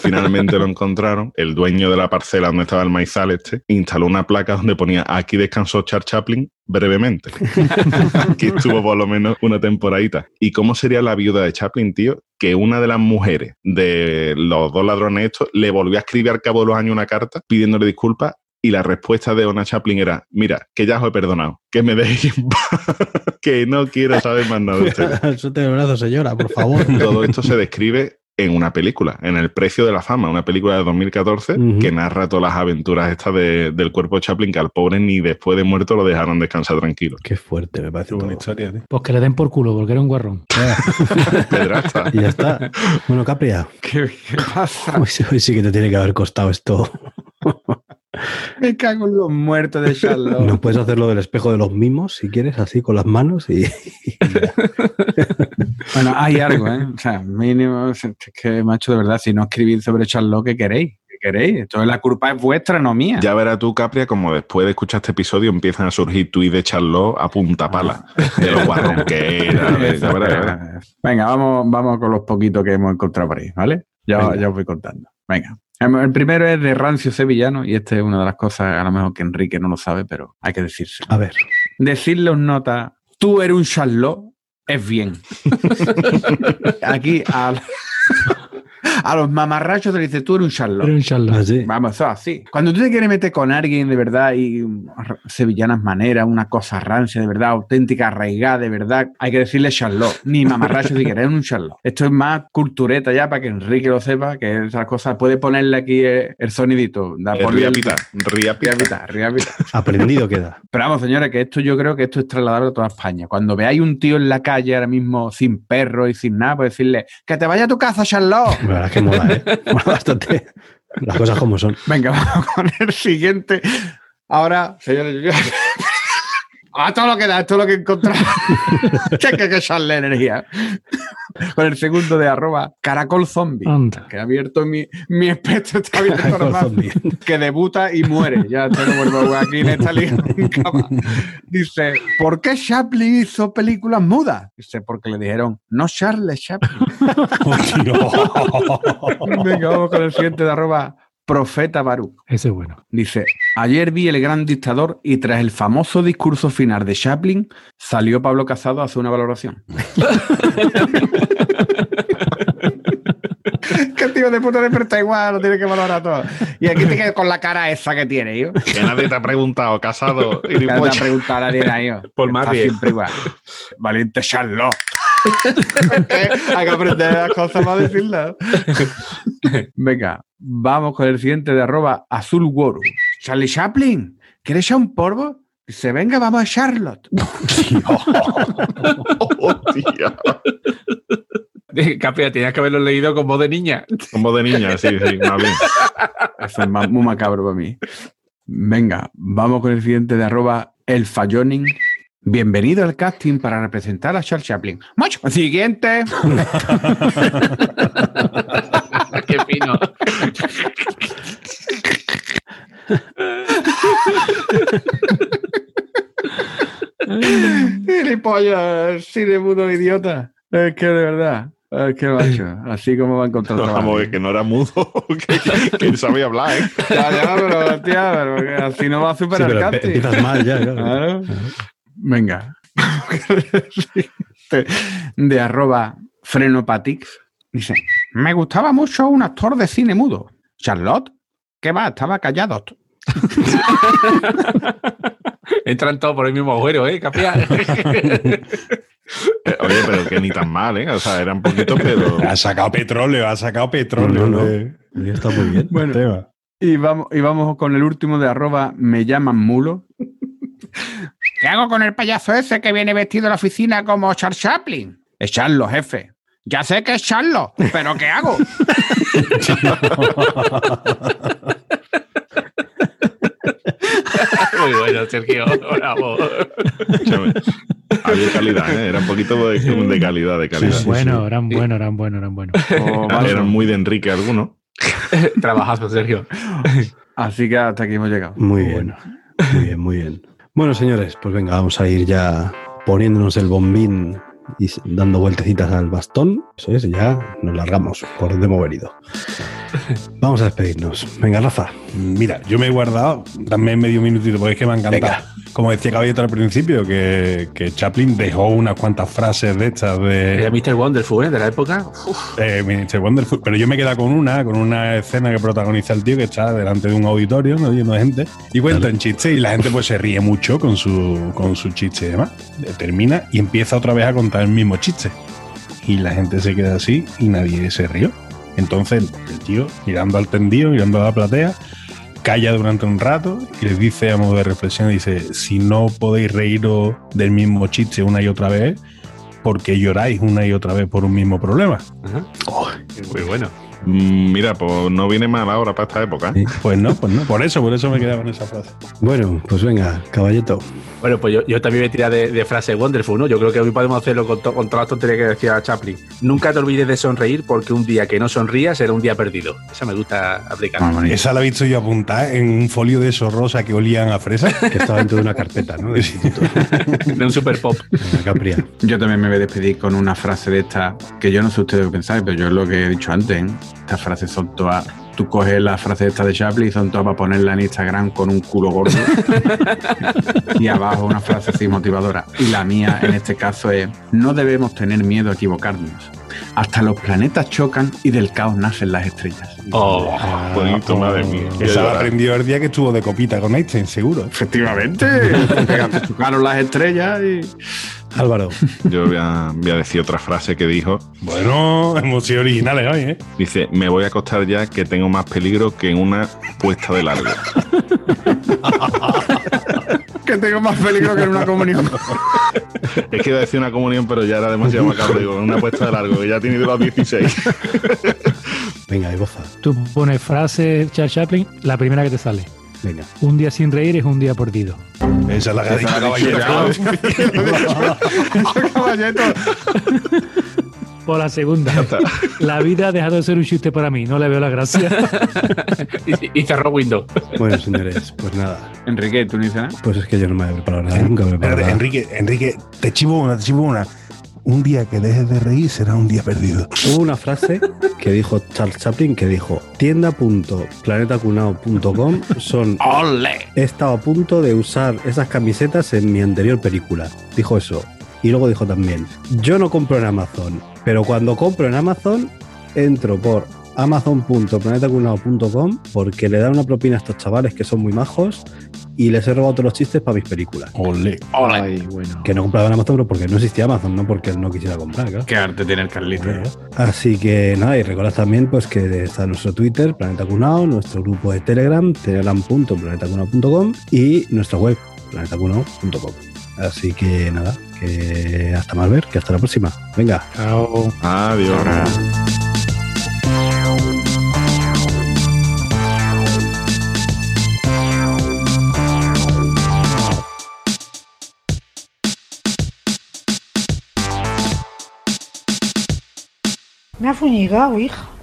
Finalmente lo encontraron. El dueño de la parcela donde estaba el maizal este instaló una placa donde ponía aquí descansó Charles Chaplin brevemente. que estuvo por lo menos una temporadita. ¿Y cómo sería la viuda de Chaplin, tío? Que una de las mujeres de los dos ladrones estos le volvió a escribir al cabo de los años una carta pidiéndole disculpas y la respuesta de Ona Chaplin era, mira, que ya os he perdonado, que me dejéis en paz, que no quiero saber más nada de ustedes. Suelte el brazo, señora, por favor. Todo esto se describe en una película, en El Precio de la Fama, una película de 2014 Ujú. que narra todas las aventuras estas de- del cuerpo de Chaplin, que al pobre ni después de muerto lo dejaron descansar tranquilo. Qué fuerte, me parece. Qué buena todo. historia, tío. Pues que le den por culo, porque era un guarrón. Pedrasta. Y ya está. Bueno, Capria, ¿Qué, qué pasa? hoy sí que te tiene que haber costado esto. Me cago en los muertos de Charlotte. No puedes hacer lo del espejo de los mimos, si quieres, así con las manos y, Bueno, hay algo, ¿eh? O sea, mínimo, es que, macho, de verdad, si no escribís sobre Charlotte, ¿qué queréis? ¿Qué queréis? Entonces la culpa es vuestra, no mía. Ya verás tú, Capria, como después de escuchar este episodio empiezan a surgir tuits de Charlot a punta pala. De lo guarrón que era. Venga, vamos, vamos con los poquitos que hemos encontrado por ahí, ¿vale? Ya, Venga. ya os voy contando. Venga. El primero es de Rancio Sevillano y esta es una de las cosas, a lo mejor que Enrique no lo sabe, pero hay que decirse. a ver, Decirle un nota, tú eres un Charlot, es bien. Aquí a, a los mamarrachos te dice, tú eres un Charlot. Era un charlatán. así. Vamos, eso así. Cuando tú te quieres meter con alguien de verdad y sevillanas maneras, una cosa rancia de verdad, auténtica, arraigada de verdad, hay que decirle Charlot, ni mamarracho si quieres, es un Charlot. Esto es más cultureta ya para que Enrique lo sepa, que esas cosas, puede ponerle aquí eh, el sonidito. Da, Eh, ponle el- Riapita, Riapita. Riapita, riapita. Aprendido queda. Pero vamos, señores, que esto yo creo que esto es trasladable a toda España. Cuando veáis un tío en la calle ahora mismo sin perro y sin nada, pues decirle, que te vaya a tu casa, Charlot. Verdad es que mola, ¿eh? Mola bastante. Las cosas como son. Venga, vamos con el siguiente. Ahora, señores, a todo lo que da, todo lo que he encontrado. Cheque que sale energía. Con el segundo de arroba caracol zombie. Anda. Que ha abierto mi, mi espectro, está abierto normal, zombie. que debuta y muere. Ya te lo vuelvo aquí en esta liga. Dice, ¿por qué Chaplin hizo películas mudas? Dice, porque le dijeron, no Charles Chaplin. Venga, vamos con el siguiente de arroba profeta Baruch. Ese es bueno. Dice, ayer vi El Gran Dictador y tras el famoso discurso final de Chaplin, salió Pablo Casado a hacer una valoración. ¿Qué tío de puta desperta igual? Lo tiene que valorar todo. Y aquí te quedas con la cara esa que tiene, yo. Que nadie te ha preguntado, casado. Que te ha preguntado a nadie yo. Por más Está bien. siempre igual. Valiente Charlotte. Hay que aprender las cosas para decirlas. Venga, vamos con el siguiente de arroba azul Woru. Charlie Chaplin, ¿quieres echar un polvo? Dice, venga, vamos a Charlotte. Hostia. Capia, tenías que haberlo leído con voz de niña. Como de niña, sí, sí, más bien. Eso es ma- muy macabro para mí. Venga, vamos con el siguiente de arroba el falloning. Bienvenido al casting para representar a Charles Chaplin. Macho. Siguiente. Qué fino. Gilipollas, mudo idiota. Es que de verdad. Que macho, así como va a encontrar No, vamos, que no era mudo, que, que sabía hablar, ¿eh? Ya, ya, pero, tía, pero así no va a Sí, superar empiezas mal ya, claro. Claro. Venga. de arroba frenopatix. Dice, me gustaba mucho un actor de cine mudo. Charlotte, ¿qué va? Estaba callado. Entran todos por el mismo agujero, ¿eh, Capia? Eh, Oye, pero que ni tan mal, ¿eh? O sea, era un poquito, pero... Ha sacado petróleo, ha sacado petróleo. No, no, está muy bien. Bueno, tema. y vamos, y vamos con el último de arroba me llaman mulo. ¿Qué hago con el payaso ese que viene vestido a la oficina como Charles Chaplin? Echarlo, jefe. Ya sé que es Charlo, pero ¿qué hago? Muy bueno, Sergio. Bravo. Había calidad, ¿eh? Era un poquito de, de calidad, de calidad. bueno, eran buenos, eran buenos, eran buenos. O vaso. Eran muy de Enrique algunos. Trabajazo, Sergio. Así que hasta aquí hemos llegado. Muy bien. Muy bien, muy bien. Bueno, señores, pues venga, vamos a ir ya poniéndonos el bombín y dando vueltecitas al bastón. Eso es, ya nos largamos por donde hemos venido. Vamos a despedirnos. Venga, Rafa. Mira, yo me he guardado también medio minutito porque es que me ha encantado. Como decía Caballito al principio, que, que Chaplin dejó unas cuantas frases de estas Era de Mr. Wonderful, ¿eh? De la época. eh, Mr. Wonderful. Pero yo me he quedado con una, con una escena que protagoniza el tío que está delante de un auditorio, ¿no? lleno de gente, y cuenta un chiste y la gente pues se ríe mucho con su, con su chiste y demás. Eh, Termina y empieza otra vez a contar el mismo chiste. Y la gente se queda así y nadie se rió. Entonces el tío, mirando al tendido, mirando a la platea, calla durante un rato y les dice a modo de reflexión, dice, si no podéis reíros del mismo chiste una y otra vez, ¿por qué lloráis una y otra vez por un mismo problema? Muy bueno. Mm, Mira, pues no viene mal ahora para esta época. ¿eh? Pues no, pues no, por eso, por eso me quedaba con esa frase. Bueno, pues venga, caballito. Bueno, pues yo, yo también me tiré de, de frase Wonderful, ¿no? Yo creo que hoy podemos hacerlo con, to- con todas las tonterías que decía Chaplin. Nunca te olvides de sonreír porque un día que no sonrías será un día perdido. Esa me gusta aplicar. Esa la he visto yo apuntar en un folio de esos rosa que olían a fresa. Que estaba dentro de una carpeta, ¿no? De de un super pop. Yo también me voy a despedir con una frase de esta, que yo no sé ustedes qué pensáis, pero yo es lo que he dicho antes. ¿eh? Estas frases son todas. Tú coges la frase esta de Chaplin y son todas para ponerla en Instagram con un culo gordo. y abajo una frase así motivadora. Y la mía en este caso es: No debemos tener miedo a equivocarnos. Hasta los planetas chocan y del caos nacen las estrellas. Oh, bonito, madre mía. Esa la aprendió el día que estuvo de copita con Einstein, seguro. Efectivamente. Chocaron las estrellas y. Álvaro. Yo voy a, voy a decir otra frase que dijo. Bueno, hemos sido originales hoy, ¿eh? Dice, me voy a acostar ya que tengo más peligro que en una puesta de largo. Que tengo más peligro que en una comunión. es que iba a decir una comunión, pero ya era demasiado macabro. Digo, una puesta de largo, que ya tiene de los 16. Venga, y boza. Tú pones frase Charles Chaplin, la primera que te sale. Venga. Un día sin reír es un día perdido. Esa es la que ha dicho Caballito. Caballito. Por la segunda. La vida ha dejado de ser un chiste para mí, no le veo la gracia. y, y cerró Windows. Bueno, señores, pues nada. Enrique, ¿tú no dices nada? Pues es que yo no me he preparado nada. Nunca me he preparado nada. Enrique, Enrique, te chivo una, te chivo una. Un día que dejes de reír será un día perdido. Hubo una frase que dijo Charles Chaplin que dijo tienda.planetacunao.com son ¡Ole! he estado a punto de usar esas camisetas en mi anterior película. Dijo eso. Y luego dijo también, yo no compro en Amazon, pero cuando compro en Amazon, entro por amazon.planetacunao.com porque le dan una propina a estos chavales que son muy majos y les he robado todos los chistes para mis películas. Ole. Ay, bueno. Que no compraba en Amazon pero porque no existía Amazon, no porque él no quisiera comprar, claro. Qué arte tiene el Carlito. ¿eh? Así que nada, y recordad también pues que está nuestro Twitter, Planeta Cunao, nuestro grupo de Telegram, telegram.planetacunao.com y nuestra web, planetacunao.com. Así que nada, que hasta más ver, que hasta la próxima. Venga. Chao. Adiós. Me ha fuñigado, hija.